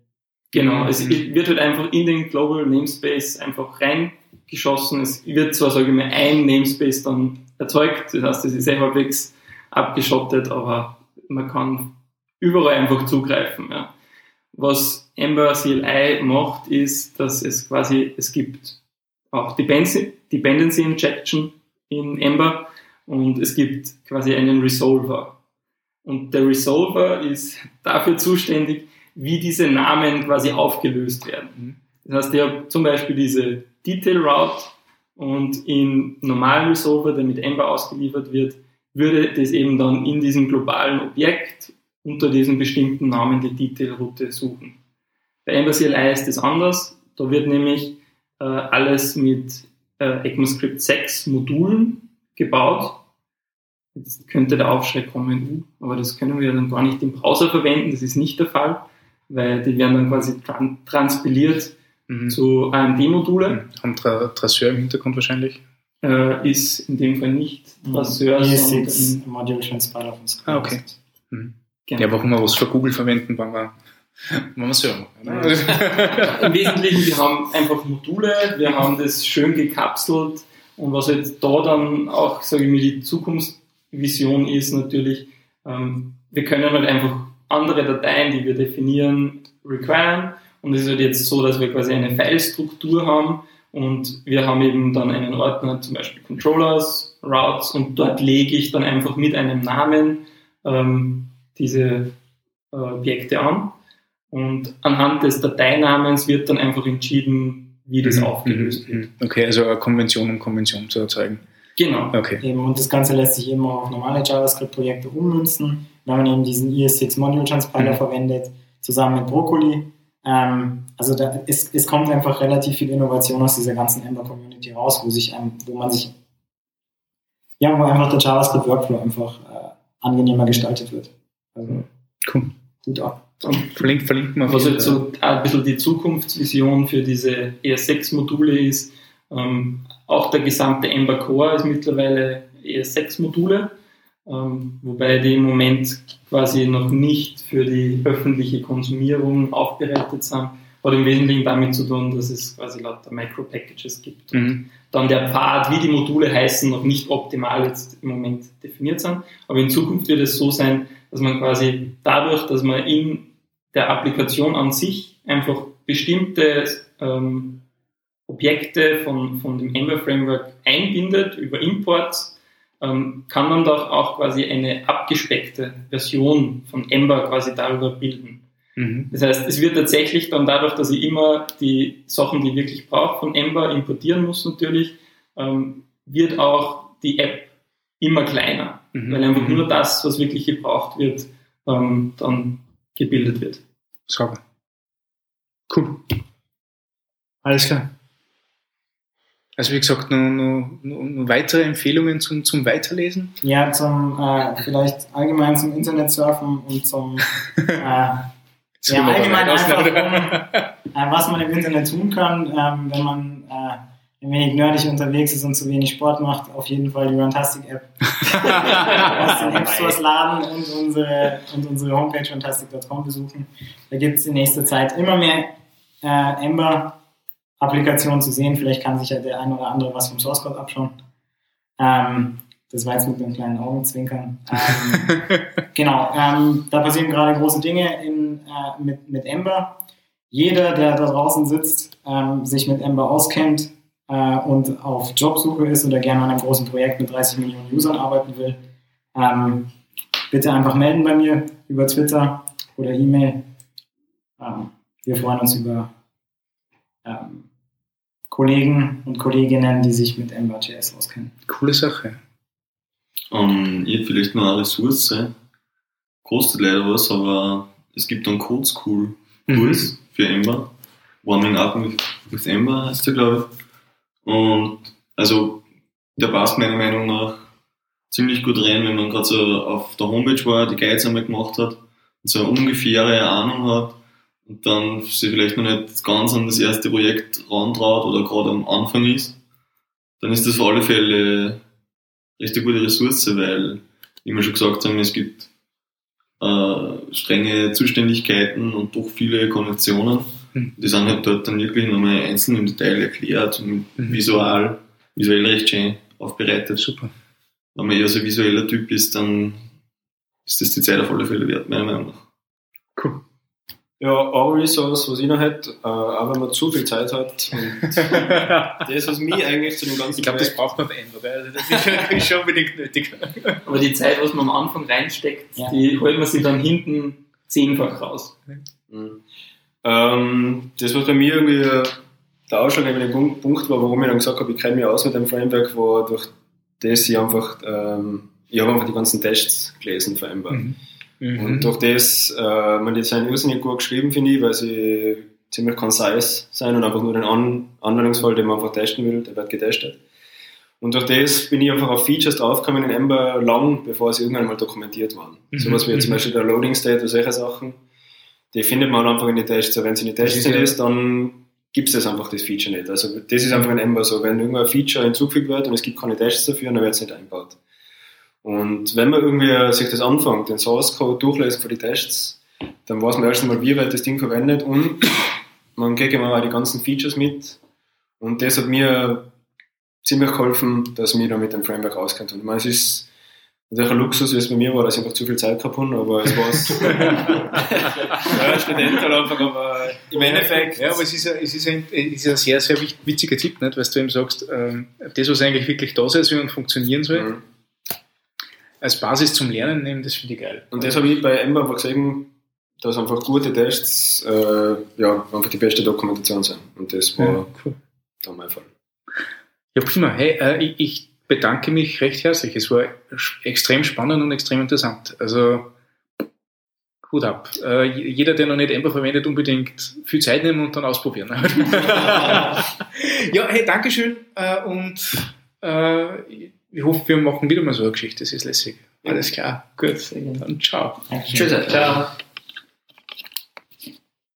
Genau, es Mhm. wird halt einfach in den Global Namespace einfach reingeschossen. Es wird zwar, sage ich mal, ein Namespace dann erzeugt, das heißt, es ist eh halbwegs abgeschottet, aber man kann überall einfach zugreifen. Ja. Was Ember CLI macht, ist, dass es quasi, es gibt auch Dependency, Injection in Ember und es gibt quasi einen Resolver. Und der Resolver ist dafür zuständig, wie diese Namen quasi aufgelöst werden. Das heißt, ich habe zum Beispiel diese Detail Route und im normalen Resolver, der mit Ember ausgeliefert wird, würde das eben dann in diesem globalen Objekt unter diesem bestimmten Namen die Detailroute suchen. Bei Ember CLI ist das anders. Da wird nämlich äh, alles mit äh, ECMAScript 6 Modulen gebaut. Jetzt könnte der Aufschrei kommen, aber das können wir dann gar nicht im Browser verwenden. Das ist nicht der Fall, weil die werden dann quasi tran transpiliert Mhm. zu AMD-Module. Haben Tra Trasseur im Hintergrund wahrscheinlich. Äh, ist in dem Fall nicht Trasseur, sondern ES6 Module Transpiler von. Ah, okay. Mhm. genau. Ja, warum wir was für Google verwenden, wenn wir, wir Server machen. Im Wesentlichen, wir haben einfach Module, wir haben das schön gekapselt und was jetzt da dann auch, sage ich mal, die Zukunftsvision ist natürlich, ähm, wir können halt einfach andere Dateien, die wir definieren, requiren und es ist halt jetzt so, dass wir quasi eine File-Struktur haben und wir haben eben dann einen Ordner, zum Beispiel Controllers, Routes und dort lege ich dann einfach mit einem Namen ähm, diese äh, Objekte an und anhand des Dateinamens wird dann einfach entschieden, wie das Mhm, aufgelöst mhm, wird. mhm. Okay, also eine Konvention um Konvention zu erzeugen. Genau. Okay. Eben, und das Ganze lässt sich eben auch auf normale JavaScript-Projekte ummünzen, wenn man eben diesen ES6 Module Transpiler Mhm. verwendet, zusammen mit Broccoli. Ähm, also da, es, es kommt einfach relativ viel Innovation aus dieser ganzen Ember-Community raus, wo, sich, ähm, wo man sich, ja, wo einfach der JavaScript-Workflow einfach äh, angenehmer gestaltet wird. Also, Cool. gut ab. Verlinkt, verlinkt man. Was jetzt Fall. so ein bisschen die Zukunftsvision für diese ES6-Module ist, ähm, auch der gesamte Ember Core ist mittlerweile ES6-Module, ähm, wobei die im Moment quasi noch nicht für die öffentliche Konsumierung aufbereitet sind. hat im Wesentlichen damit zu tun, dass es quasi lauter Micro-Packages gibt. Und Mhm. dann der Pfad, wie die Module heißen, noch nicht optimal jetzt im Moment definiert sind. Aber in Zukunft wird es so sein, dass man quasi dadurch, dass man in der Applikation an sich einfach bestimmte ähm, Objekte von, von dem Ember Framework einbindet über Imports, ähm, kann man doch auch quasi eine abgespeckte Version von Ember quasi darüber bilden. Mhm. Das heißt, es wird tatsächlich dann dadurch, dass ich immer die Sachen, die ich wirklich brauche, von Ember importieren muss natürlich, ähm, wird auch die App immer kleiner, Mhm. weil einfach nur das, was wirklich gebraucht wird, ähm, dann gebildet wird. Sauber. Cool. Alles klar. Also wie gesagt, noch, noch, noch, noch weitere Empfehlungen zum, zum Weiterlesen? Ja, zum, äh, vielleicht allgemein zum Internet surfen und zum, äh, ja, allgemein einfach, um, äh, was man im Internet tun kann, ähm, wenn man äh, ein wenig nerdig unterwegs ist und zu wenig Sport macht, auf jeden Fall die Runtastic-App aus den App Stores laden und unsere, und unsere Homepage runtastic.com besuchen. Da gibt es in nächster Zeit immer mehr äh, Ember-Applikationen zu sehen. Vielleicht kann sich ja der ein oder andere was vom Source Code abschauen. Ähm, das war jetzt mit einem kleinen Augenzwinkern. Ähm, genau, ähm, da passieren gerade große Dinge in, äh, mit, mit Ember. Jeder, der da draußen sitzt, ähm, sich mit Ember auskennt äh, und auf Jobsuche ist oder gerne an einem großen Projekt mit 30 Millionen Usern arbeiten will, ähm, bitte einfach melden bei mir über Twitter oder E-Mail. Ähm, wir freuen uns über ähm, Kollegen und Kolleginnen, die sich mit Ember.js auskennen. Coole Sache. Ähm, ich vielleicht noch eine Ressource. Kostet leider was, aber es gibt einen Code School Kurs für Ember. Warming Up with, with Ember heißt der, glaube ich. Und also der passt meiner Meinung nach ziemlich gut rein, wenn man gerade so auf der Homepage war, die Guides einmal gemacht hat und so eine ungefähre Ahnung hat und dann sich vielleicht noch nicht ganz an das erste Projekt rantraut oder gerade am Anfang ist, dann ist das auf alle Fälle eine gute Ressource, weil, wie wir schon gesagt haben, es gibt äh, strenge Zuständigkeiten und doch viele Konventionen. Mhm. Die sind halt dort dann wirklich nochmal einzeln im Detail erklärt und Mhm. visual, visuell recht schön aufbereitet. Super. Wenn man eher so ein visueller Typ ist, dann ist das die Zeit auf alle Fälle wert, meiner Meinung nach. Cool. Ja, auch Resource, was ich noch hätte, äh, auch wenn man zu viel Zeit hat. Und das, was mich eigentlich zu dem ganzen Ich glaube, das braucht man Ember, gell? Also das ist schon- ist schon unbedingt nötig. Aber die Zeit, was man am Anfang reinsteckt, Ja. die holt man sich dann hinten zehnfach raus. Mhm. Ähm, das, was bei mir irgendwie der ausschlaggebende Punkt Punkt war, warum ich dann gesagt habe, ich kenne mich aus mit dem Framework, war durch das ich einfach, ähm, ich habe einfach die ganzen Tests gelesen für Ember. Mhm. Und durch das, äh, man die sind irrsinnig gut geschrieben, finde ich, weil sie ziemlich concise sein und einfach nur den An Anwendungsfall, den man einfach testen will, der wird getestet. Und durch das bin ich einfach auf Features draufgekommen in Ember lang, bevor sie irgendwann mal dokumentiert waren. Mhm. Sowas wie zum Mhm. Beispiel der Loading State oder solche Sachen, die findet man einfach in den Tests. So, wenn sie in den Tests ist ja- ist, dann gibt es das einfach, das Feature nicht. Also das ist einfach in Ember so, wenn irgendwo ein Feature hinzugefügt wird und es gibt keine Tests dafür, dann wird es nicht eingebaut. Und wenn man irgendwie sich das anfängt, den Source Code durchlesen für die Tests, dann weiß man erst einmal, wie wird das Ding verwendet und man kriegt immer auch die ganzen Features mit. Und das hat mir ziemlich geholfen, dass ich mich da mit dem Framework auskennt. Und ich meine, es ist natürlich ein Luxus, wie es bei mir war, dass ich einfach zu viel Zeit gehabt habe, aber es war es. ja, Student halt einfach, aber im Endeffekt. Ja, aber es ist, ja, es ist, ein, es ist ein sehr, sehr witziger Tipp, nicht? weil du eben sagst, ähm, das, was eigentlich wirklich da sein soll und funktionieren soll, Mhm. als Basis zum Lernen nehmen, das finde ich geil. Und das habe ich bei Ember einfach gesehen, dass einfach gute Tests äh, ja, einfach die beste Dokumentation sind. Und das war Ja, cool. da mein Fall. Ja, prima. Hey, äh, ich bedanke mich recht herzlich. Es war extrem spannend und extrem interessant. Also, Hut ab. Äh, jeder, der noch nicht Ember verwendet, unbedingt viel Zeit nehmen und dann ausprobieren. ja, hey, Dankeschön äh, und äh, ich hoffe, wir machen wieder mal so eine Geschichte. Das ist lässig. Alles klar. Gut. Dann ciao. Dankeschön. Ciao.